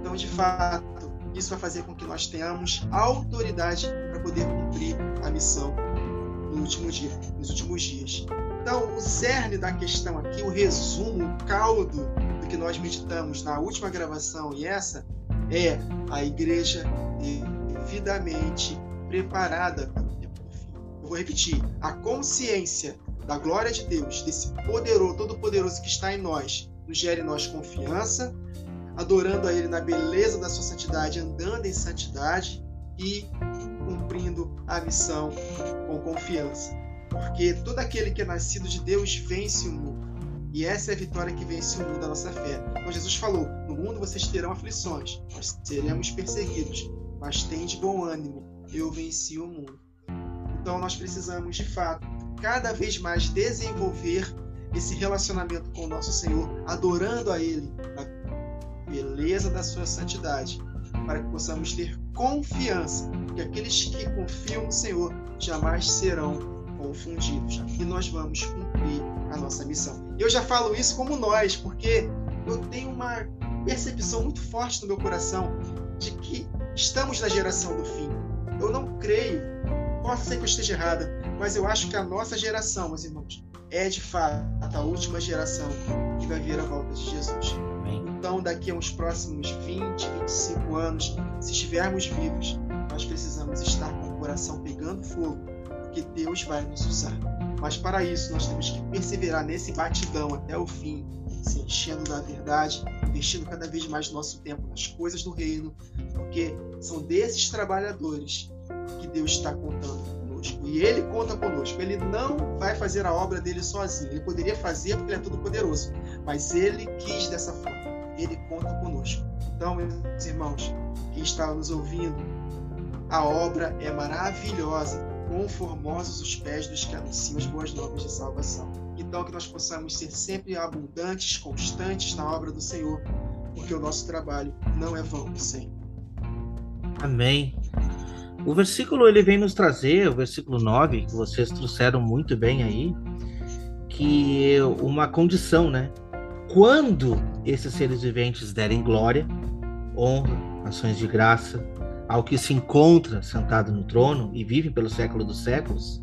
então, de fato, isso vai fazer com que nós tenhamos autoridade poder cumprir a missão no último dia, nos últimos dias. Então, o cerne da questão aqui, o resumo, o caldo do que nós meditamos na última gravação e essa é a igreja devidamente preparada para o tempo fim. Eu vou repetir: a consciência da glória de Deus, desse poderoso, todo-poderoso que está em nós, nos gere em nós confiança, adorando a Ele na beleza da sua santidade, andando em santidade e cumprindo a missão com confiança. Porque todo aquele que é nascido de Deus vence o mundo. E essa é a vitória que vence o mundo da nossa fé. Então Jesus falou: No mundo vocês terão aflições, nós seremos perseguidos, mas tem de bom ânimo, eu venci o mundo. Então nós precisamos, de fato, cada vez mais desenvolver esse relacionamento com o nosso Senhor, adorando a Ele na beleza da sua santidade, para que possamos ter confiança que aqueles que confiam no Senhor jamais serão confundidos. E nós vamos cumprir a nossa missão. Eu já falo isso como nós, porque eu tenho uma percepção muito forte no meu coração de que estamos na geração do fim. Eu não creio, posso ser que eu esteja errada, mas eu acho que a nossa geração, meus irmãos, é de fato a última geração que vai vir a volta de Jesus. Então, daqui a uns próximos 20, 25 anos, se estivermos vivos, nós precisamos estar com o coração pegando fogo, porque Deus vai nos usar. Mas para isso, nós temos que perseverar nesse batidão até o fim, se enchendo da verdade, investindo cada vez mais nosso tempo nas coisas do reino, porque são desses trabalhadores que Deus está contando conosco. E Ele conta conosco. Ele não vai fazer a obra dele sozinho. Ele poderia fazer porque Ele é todo poderoso, mas Ele quis dessa forma. Ele conta conosco. Então, meus irmãos, quem está nos ouvindo, a obra é maravilhosa. Quão formosos os pés dos que anunciam as boas novas de salvação. Então, que nós possamos ser sempre abundantes, constantes na obra do Senhor, porque o nosso trabalho não é vão, Senhor. Amém. O versículo ele vem nos trazer, o versículo 9, que vocês trouxeram muito bem aí, que é uma condição, né? Quando esses seres viventes derem glória, honra, ações de graça, ao que se encontra sentado no trono e vive pelo século dos séculos,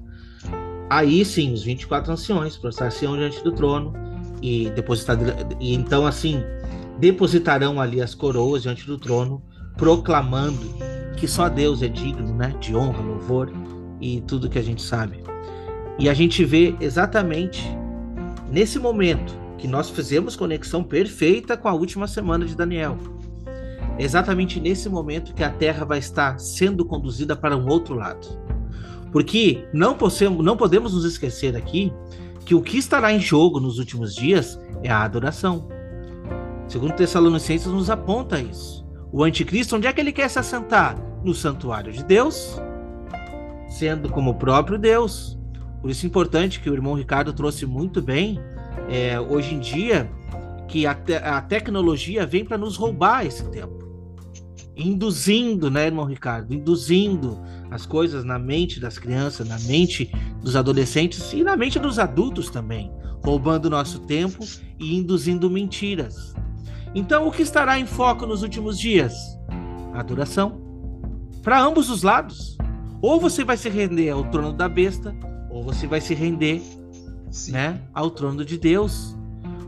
aí sim os 24 anciões prostrar-se-ão diante do trono e depositar e então assim depositarão ali as coroas diante do trono, proclamando que só Deus é digno, né, de honra, louvor e tudo que a gente sabe. E a gente vê exatamente nesse momento que nós fizemos conexão perfeita com a última semana de Daniel exatamente nesse momento que a Terra vai estar sendo conduzida para um outro lado. Porque não, possamos, não podemos nos esquecer aqui que o que estará em jogo nos últimos dias é a adoração. Segundo Tessalonicenses nos aponta isso. O anticristo, onde é que ele quer se assentar? No santuário de Deus, sendo como o próprio Deus. Por isso é importante que o irmão Ricardo trouxe muito bem, é, hoje em dia, que a, te a tecnologia vem para nos roubar esse tempo induzindo, né, irmão Ricardo? Induzindo as coisas na mente das crianças, na mente dos adolescentes e na mente dos adultos também, roubando nosso tempo e induzindo mentiras. Então, o que estará em foco nos últimos dias? A adoração. Para ambos os lados. Ou você vai se render ao trono da besta, ou você vai se render né, ao trono de Deus.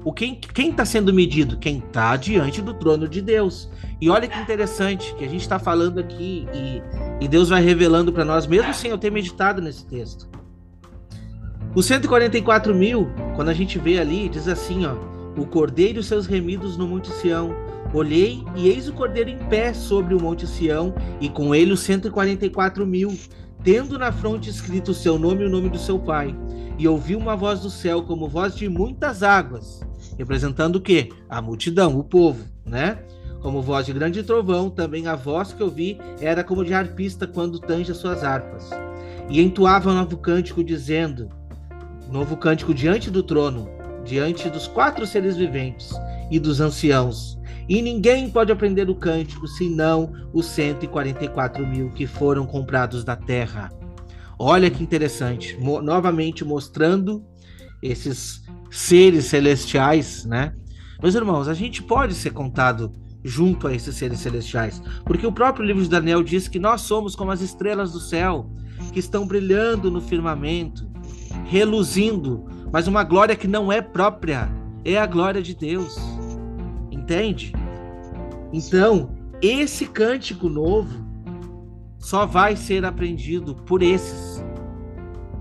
O quem está sendo medido? Quem está diante do trono de Deus. E olha que interessante que a gente está falando aqui e, e Deus vai revelando para nós, mesmo sem eu ter meditado nesse texto. Os 144 mil, quando a gente vê ali, diz assim: ó, o cordeiro e seus remidos no Monte Sião. Olhei e eis o cordeiro em pé sobre o Monte Sião, e com ele os 144 mil, tendo na fronte escrito o seu nome e o nome do seu pai. E ouvi uma voz do céu, como voz de muitas águas, representando o quê? A multidão, o povo, né? Como voz de grande trovão, também a voz que eu vi era como de harpista quando tange as suas harpas. E entoava um novo cântico, dizendo: Novo cântico diante do trono, diante dos quatro seres viventes e dos anciãos. E ninguém pode aprender o cântico senão os 144 mil que foram comprados da terra. Olha que interessante, Mo novamente mostrando esses seres celestiais, né? Meus irmãos, a gente pode ser contado junto a esses seres celestiais, porque o próprio livro de Daniel diz que nós somos como as estrelas do céu, que estão brilhando no firmamento, reluzindo, mas uma glória que não é própria, é a glória de Deus. Entende? Então, esse cântico novo só vai ser aprendido por esses.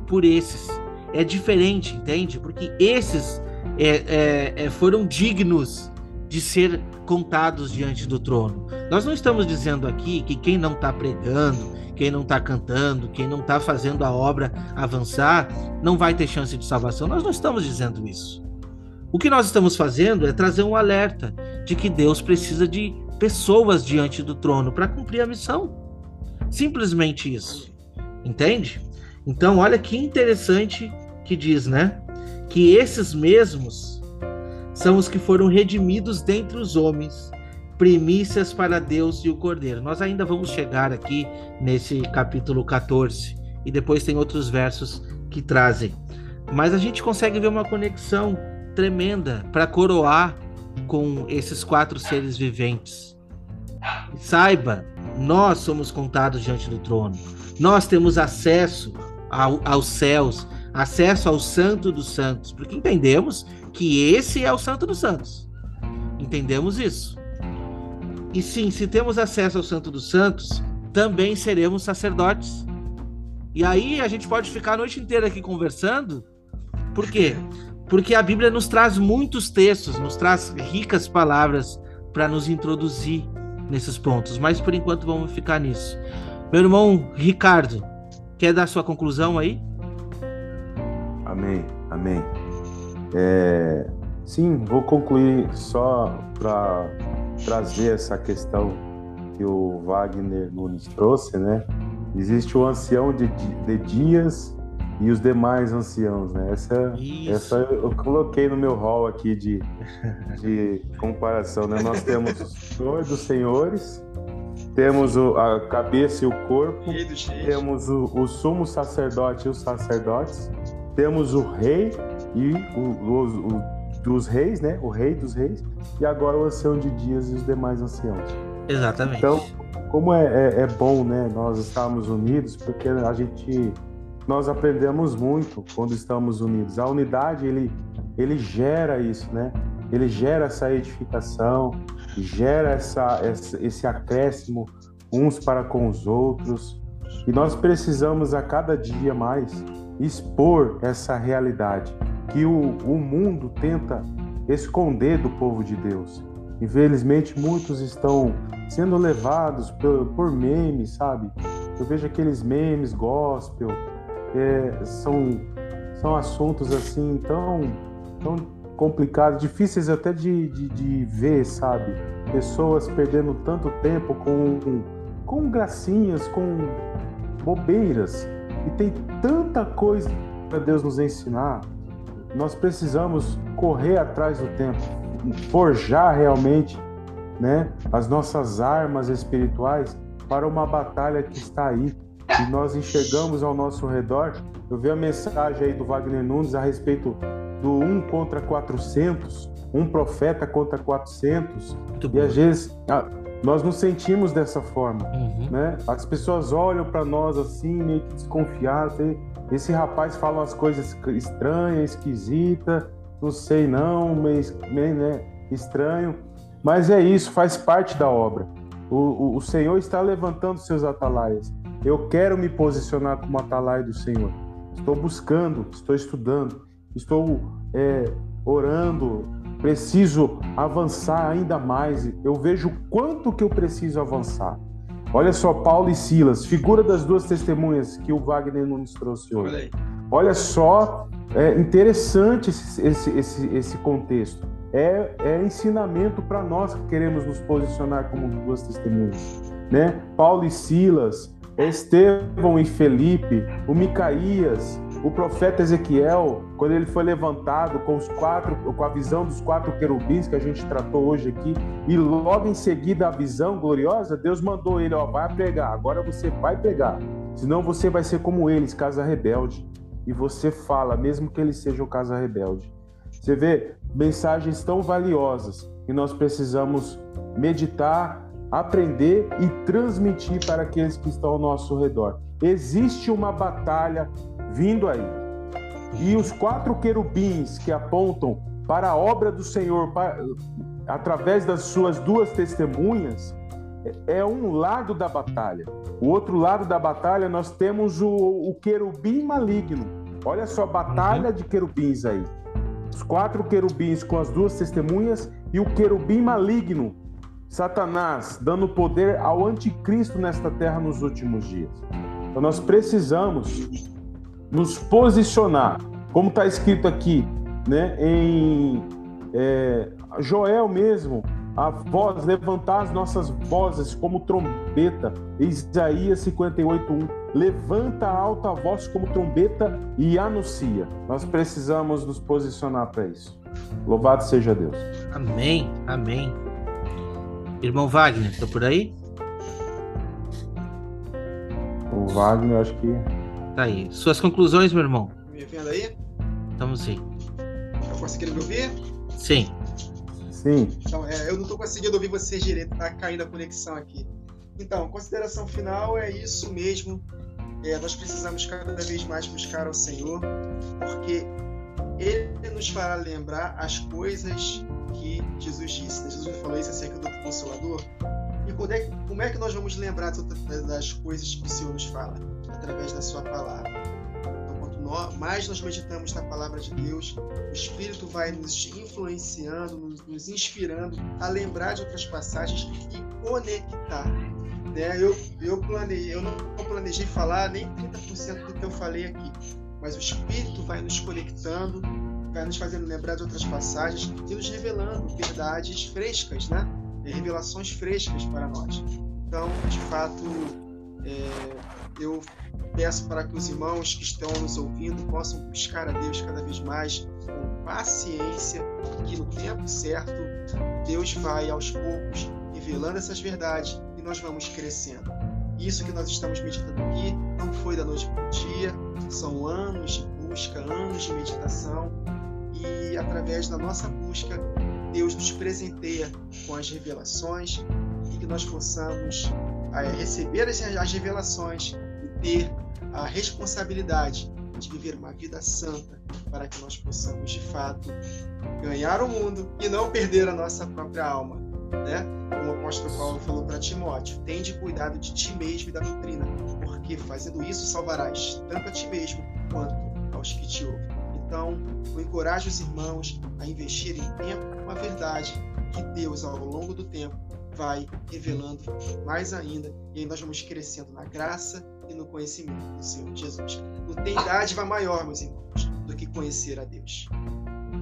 Por esses. É diferente, entende? Porque esses é, é, é, foram dignos de ser contados diante do trono. Nós não estamos dizendo aqui que quem não está pregando, quem não está cantando, quem não está fazendo a obra avançar, não vai ter chance de salvação. Nós não estamos dizendo isso. O que nós estamos fazendo é trazer um alerta de que Deus precisa de pessoas diante do trono para cumprir a missão. Simplesmente isso. Entende? Então, olha que interessante que diz, né? Que esses mesmos são os que foram redimidos dentre os homens, primícias para Deus e o Cordeiro. Nós ainda vamos chegar aqui nesse capítulo 14 e depois tem outros versos que trazem. Mas a gente consegue ver uma conexão tremenda para coroar com esses quatro seres viventes. Saiba, nós somos contados diante do trono. Nós temos acesso ao, aos céus, acesso ao Santo dos Santos, porque entendemos que esse é o Santo dos Santos. Entendemos isso. E sim, se temos acesso ao Santo dos Santos, também seremos sacerdotes. E aí a gente pode ficar a noite inteira aqui conversando. Por quê? Porque a Bíblia nos traz muitos textos, nos traz ricas palavras para nos introduzir nesses pontos. Mas por enquanto vamos ficar nisso. Meu irmão Ricardo, quer dar sua conclusão aí? Amém, amém. É, sim, vou concluir só para trazer essa questão que o Wagner Nunes trouxe, né? Existe o ancião de, de dias e os demais anciãos, né? Essa, essa eu coloquei no meu hall aqui de, de comparação, né? Nós temos o Senhor dos Senhores, temos o, a cabeça e o corpo, temos o, o sumo sacerdote e os sacerdotes, temos o rei e o, o dos reis, né? O rei dos reis, e agora o ancião de dias e os demais anciãos. Exatamente. Então, como é, é, é bom, né? Nós estarmos unidos, porque a gente nós aprendemos muito quando estamos unidos. A unidade ele ele gera isso, né? Ele gera essa edificação, gera essa, esse acréscimo uns para com os outros. E nós precisamos a cada dia mais expor essa realidade que o, o mundo tenta esconder do povo de Deus. Infelizmente, muitos estão sendo levados por, por memes, sabe? Eu vejo aqueles memes gospel, é, são, são assuntos assim tão, tão complicados, difíceis até de, de, de, ver, sabe? Pessoas perdendo tanto tempo com, com gracinhas, com bobeiras. E tem tanta coisa para Deus nos ensinar nós precisamos correr atrás do tempo, forjar realmente né, as nossas armas espirituais para uma batalha que está aí. E nós enxergamos ao nosso redor. Eu vi a mensagem aí do Wagner Nunes a respeito do 1 contra 400, um profeta contra 400. Muito e às vezes nós nos sentimos dessa forma. Uhum. Né? As pessoas olham para nós assim, meio que desconfiadas. Esse rapaz fala umas coisas estranhas, esquisitas, não sei não, meio, meio né, estranho. Mas é isso, faz parte da obra. O, o, o, Senhor está levantando seus atalaias. Eu quero me posicionar como atalaia do Senhor. Estou buscando, estou estudando, estou é, orando. Preciso avançar ainda mais. Eu vejo quanto que eu preciso avançar. Olha só, Paulo e Silas, figura das duas testemunhas que o Wagner nos trouxe hoje. Olha só, é interessante esse, esse, esse, esse contexto. É, é ensinamento para nós que queremos nos posicionar como duas testemunhas. Né? Paulo e Silas, Estevão e Felipe, o Micaías, o profeta Ezequiel, quando ele foi levantado com os quatro, com a visão dos quatro querubins que a gente tratou hoje aqui, e logo em seguida a visão gloriosa, Deus mandou ele, ó, vai pregar. Agora você vai pregar. Senão você vai ser como eles, casa rebelde. E você fala, mesmo que eles sejam casa rebelde. Você vê mensagens tão valiosas que nós precisamos meditar, aprender e transmitir para aqueles que estão ao nosso redor. Existe uma batalha vindo aí. E os quatro querubins que apontam para a obra do Senhor para, através das suas duas testemunhas é um lado da batalha. O outro lado da batalha nós temos o, o querubim maligno. Olha só, batalha uhum. de querubins aí. Os quatro querubins com as duas testemunhas e o querubim maligno, Satanás, dando poder ao anticristo nesta terra nos últimos dias. Então nós precisamos nos posicionar, como está escrito aqui, né, em é, Joel mesmo, a voz, levantar as nossas vozes como trombeta. Isaías 58:1. Levanta a alta voz como trombeta e anuncia. Nós precisamos nos posicionar para isso. Louvado seja Deus. Amém. Amém. Irmão Wagner, tá por aí? O Wagner, acho que. Tá aí. Suas conclusões, meu irmão? Me vendo aí? Estamos sim. Tá conseguindo me ouvir? Sim. Sim. Então, é, eu não estou conseguindo ouvir vocês direito, tá caindo a conexão aqui. Então, consideração final é isso mesmo. É, nós precisamos cada vez mais buscar ao Senhor, porque Ele nos fará lembrar as coisas que Jesus disse. Jesus falou isso acerca do Consolador. E como é, como é que nós vamos lembrar das coisas que o Senhor nos fala? Através da Sua palavra nós, mais nós meditamos na palavra de Deus, o Espírito vai nos influenciando, nos, nos inspirando a lembrar de outras passagens e conectar. Né? Eu, eu, eu não planejei falar nem 30% do que eu falei aqui, mas o Espírito vai nos conectando, vai nos fazendo lembrar de outras passagens e nos revelando verdades frescas, né? revelações frescas para nós. Então, de fato, é, eu peço para que os irmãos que estão nos ouvindo possam buscar a Deus cada vez mais com paciência, que no tempo certo Deus vai aos poucos revelando essas verdades e nós vamos crescendo. Isso que nós estamos meditando aqui não foi da noite para o dia, são anos de busca, anos de meditação e através da nossa busca Deus nos presenteia com as revelações e que nós possamos eh, receber as revelações e ter a responsabilidade de viver uma vida santa para que nós possamos de fato ganhar o mundo e não perder a nossa própria alma, né? Como o apóstolo Paulo falou para Timóteo: tende cuidado de ti mesmo e da doutrina, porque fazendo isso salvarás tanto a ti mesmo quanto aos que te ouvem. Então, eu encorajo os irmãos a investirem tempo com a verdade que Deus, ao longo do tempo, vai revelando mais ainda, e aí nós vamos crescendo na graça e no conhecimento do Senhor Jesus. Não tem dádiva maior, meus irmãos, do que conhecer a Deus.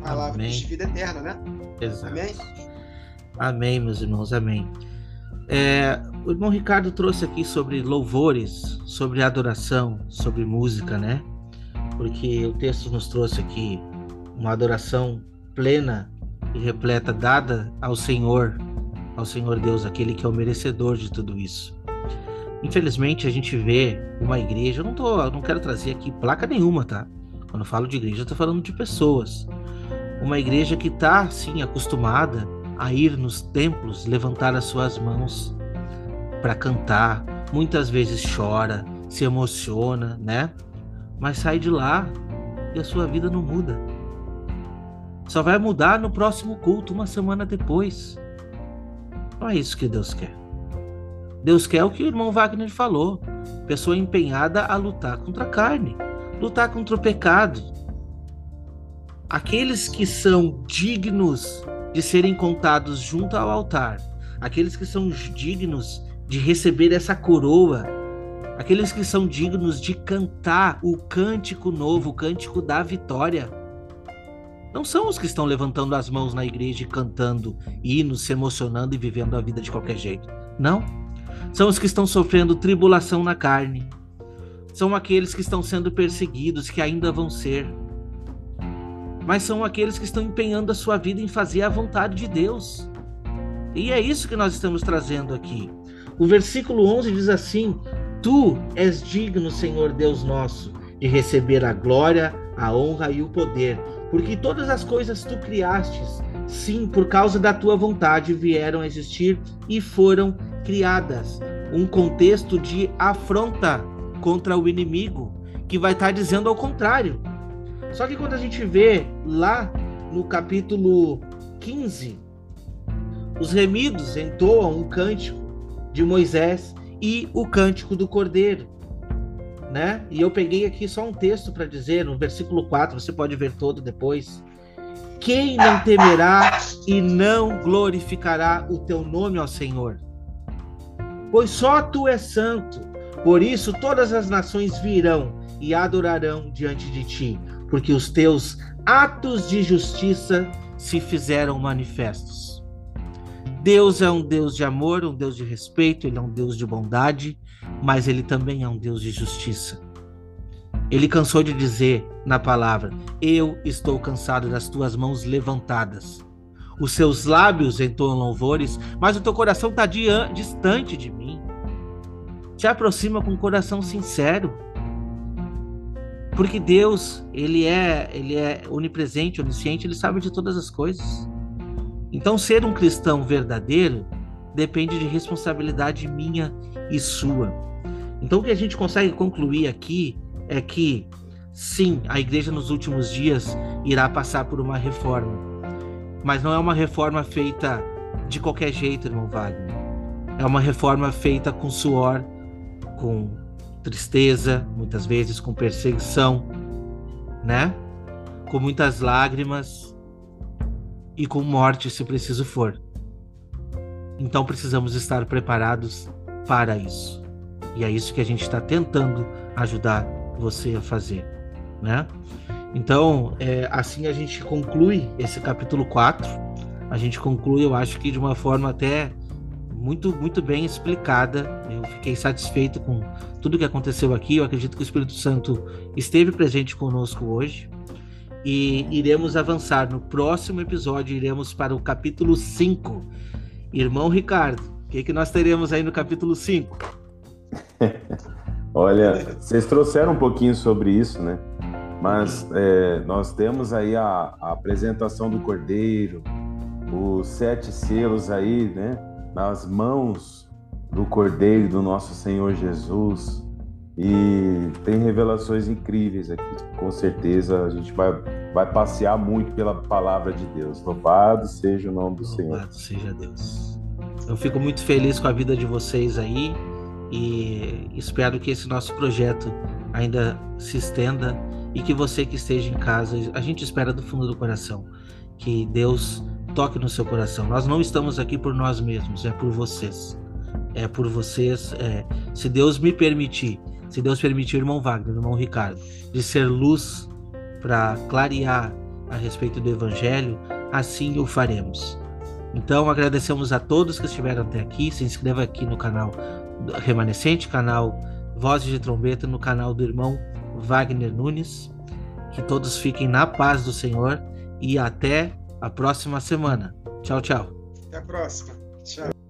Palavra amém. de vida eterna, né? Exato. Amém? Amém, meus irmãos, amém. É, o irmão Ricardo trouxe aqui sobre louvores, sobre adoração, sobre música, né? Porque o texto nos trouxe aqui uma adoração plena e repleta dada ao Senhor, ao Senhor Deus, aquele que é o merecedor de tudo isso. Infelizmente, a gente vê uma igreja, eu não, tô, eu não quero trazer aqui placa nenhuma, tá? Quando eu falo de igreja, eu tô falando de pessoas. Uma igreja que está, sim, acostumada a ir nos templos, levantar as suas mãos para cantar, muitas vezes chora, se emociona, né? Mas sai de lá e a sua vida não muda. Só vai mudar no próximo culto, uma semana depois. Não é isso que Deus quer. Deus quer o que o irmão Wagner falou: pessoa empenhada a lutar contra a carne, lutar contra o pecado. Aqueles que são dignos de serem contados junto ao altar, aqueles que são dignos de receber essa coroa, aqueles que são dignos de cantar o cântico novo, o cântico da vitória. Não são os que estão levantando as mãos na igreja e cantando hinos, se emocionando e vivendo a vida de qualquer jeito. Não são os que estão sofrendo tribulação na carne. São aqueles que estão sendo perseguidos, que ainda vão ser. Mas são aqueles que estão empenhando a sua vida em fazer a vontade de Deus. E é isso que nós estamos trazendo aqui. O versículo 11 diz assim: tu és digno, Senhor Deus nosso, de receber a glória, a honra e o poder, porque todas as coisas tu criastes, sim, por causa da tua vontade vieram a existir e foram criadas. Um contexto de afronta contra o inimigo, que vai estar dizendo ao contrário. Só que quando a gente vê lá no capítulo 15, os remidos entoam um cântico de Moisés e o cântico do Cordeiro. Né? E eu peguei aqui só um texto para dizer, no versículo 4, você pode ver todo depois. Quem não temerá e não glorificará o teu nome, ó Senhor? Pois só tu és santo. Por isso todas as nações virão e adorarão diante de ti, porque os teus atos de justiça se fizeram manifestos. Deus é um Deus de amor, um Deus de respeito, ele é um Deus de bondade, mas ele também é um Deus de justiça. Ele cansou de dizer na palavra: Eu estou cansado das tuas mãos levantadas. Os seus lábios entoam louvores, mas o teu coração está distante de mim. Te aproxima com um coração sincero. Porque Deus, ele é, ele é onipresente, onisciente, ele sabe de todas as coisas. Então, ser um cristão verdadeiro depende de responsabilidade minha e sua. Então, o que a gente consegue concluir aqui é que, sim, a igreja nos últimos dias irá passar por uma reforma, mas não é uma reforma feita de qualquer jeito, irmão Wagner. É uma reforma feita com suor, com tristeza, muitas vezes com perseguição, né? Com muitas lágrimas e com morte, se preciso for. Então precisamos estar preparados para isso. E é isso que a gente está tentando ajudar você a fazer, né? Então, é, assim a gente conclui esse capítulo 4. A gente conclui, eu acho que de uma forma até muito, muito bem explicada. Eu fiquei satisfeito com tudo que aconteceu aqui. Eu acredito que o Espírito Santo esteve presente conosco hoje. E iremos avançar no próximo episódio. Iremos para o capítulo 5. Irmão Ricardo, o que, que nós teremos aí no capítulo 5? Olha, vocês trouxeram um pouquinho sobre isso, né? Mas é, nós temos aí a, a apresentação do Cordeiro, os sete selos aí, né? nas mãos do Cordeiro do nosso Senhor Jesus. E tem revelações incríveis aqui. Com certeza a gente vai, vai passear muito pela palavra de Deus. Louvado seja o nome do Louvado Senhor. Louvado seja Deus. Eu fico muito feliz com a vida de vocês aí e espero que esse nosso projeto ainda se estenda e que você que esteja em casa, a gente espera do fundo do coração que Deus toque no seu coração. Nós não estamos aqui por nós mesmos, é por vocês. É por vocês. É, se Deus me permitir, se Deus permitir, irmão Wagner, irmão Ricardo, de ser luz para clarear a respeito do Evangelho, assim o faremos. Então agradecemos a todos que estiveram até aqui. Se inscreva aqui no canal Remanescente, canal Vozes de Trombeta, no canal do irmão Wagner Nunes. Que todos fiquem na paz do Senhor e até a próxima semana. Tchau, tchau. Até a próxima. Tchau.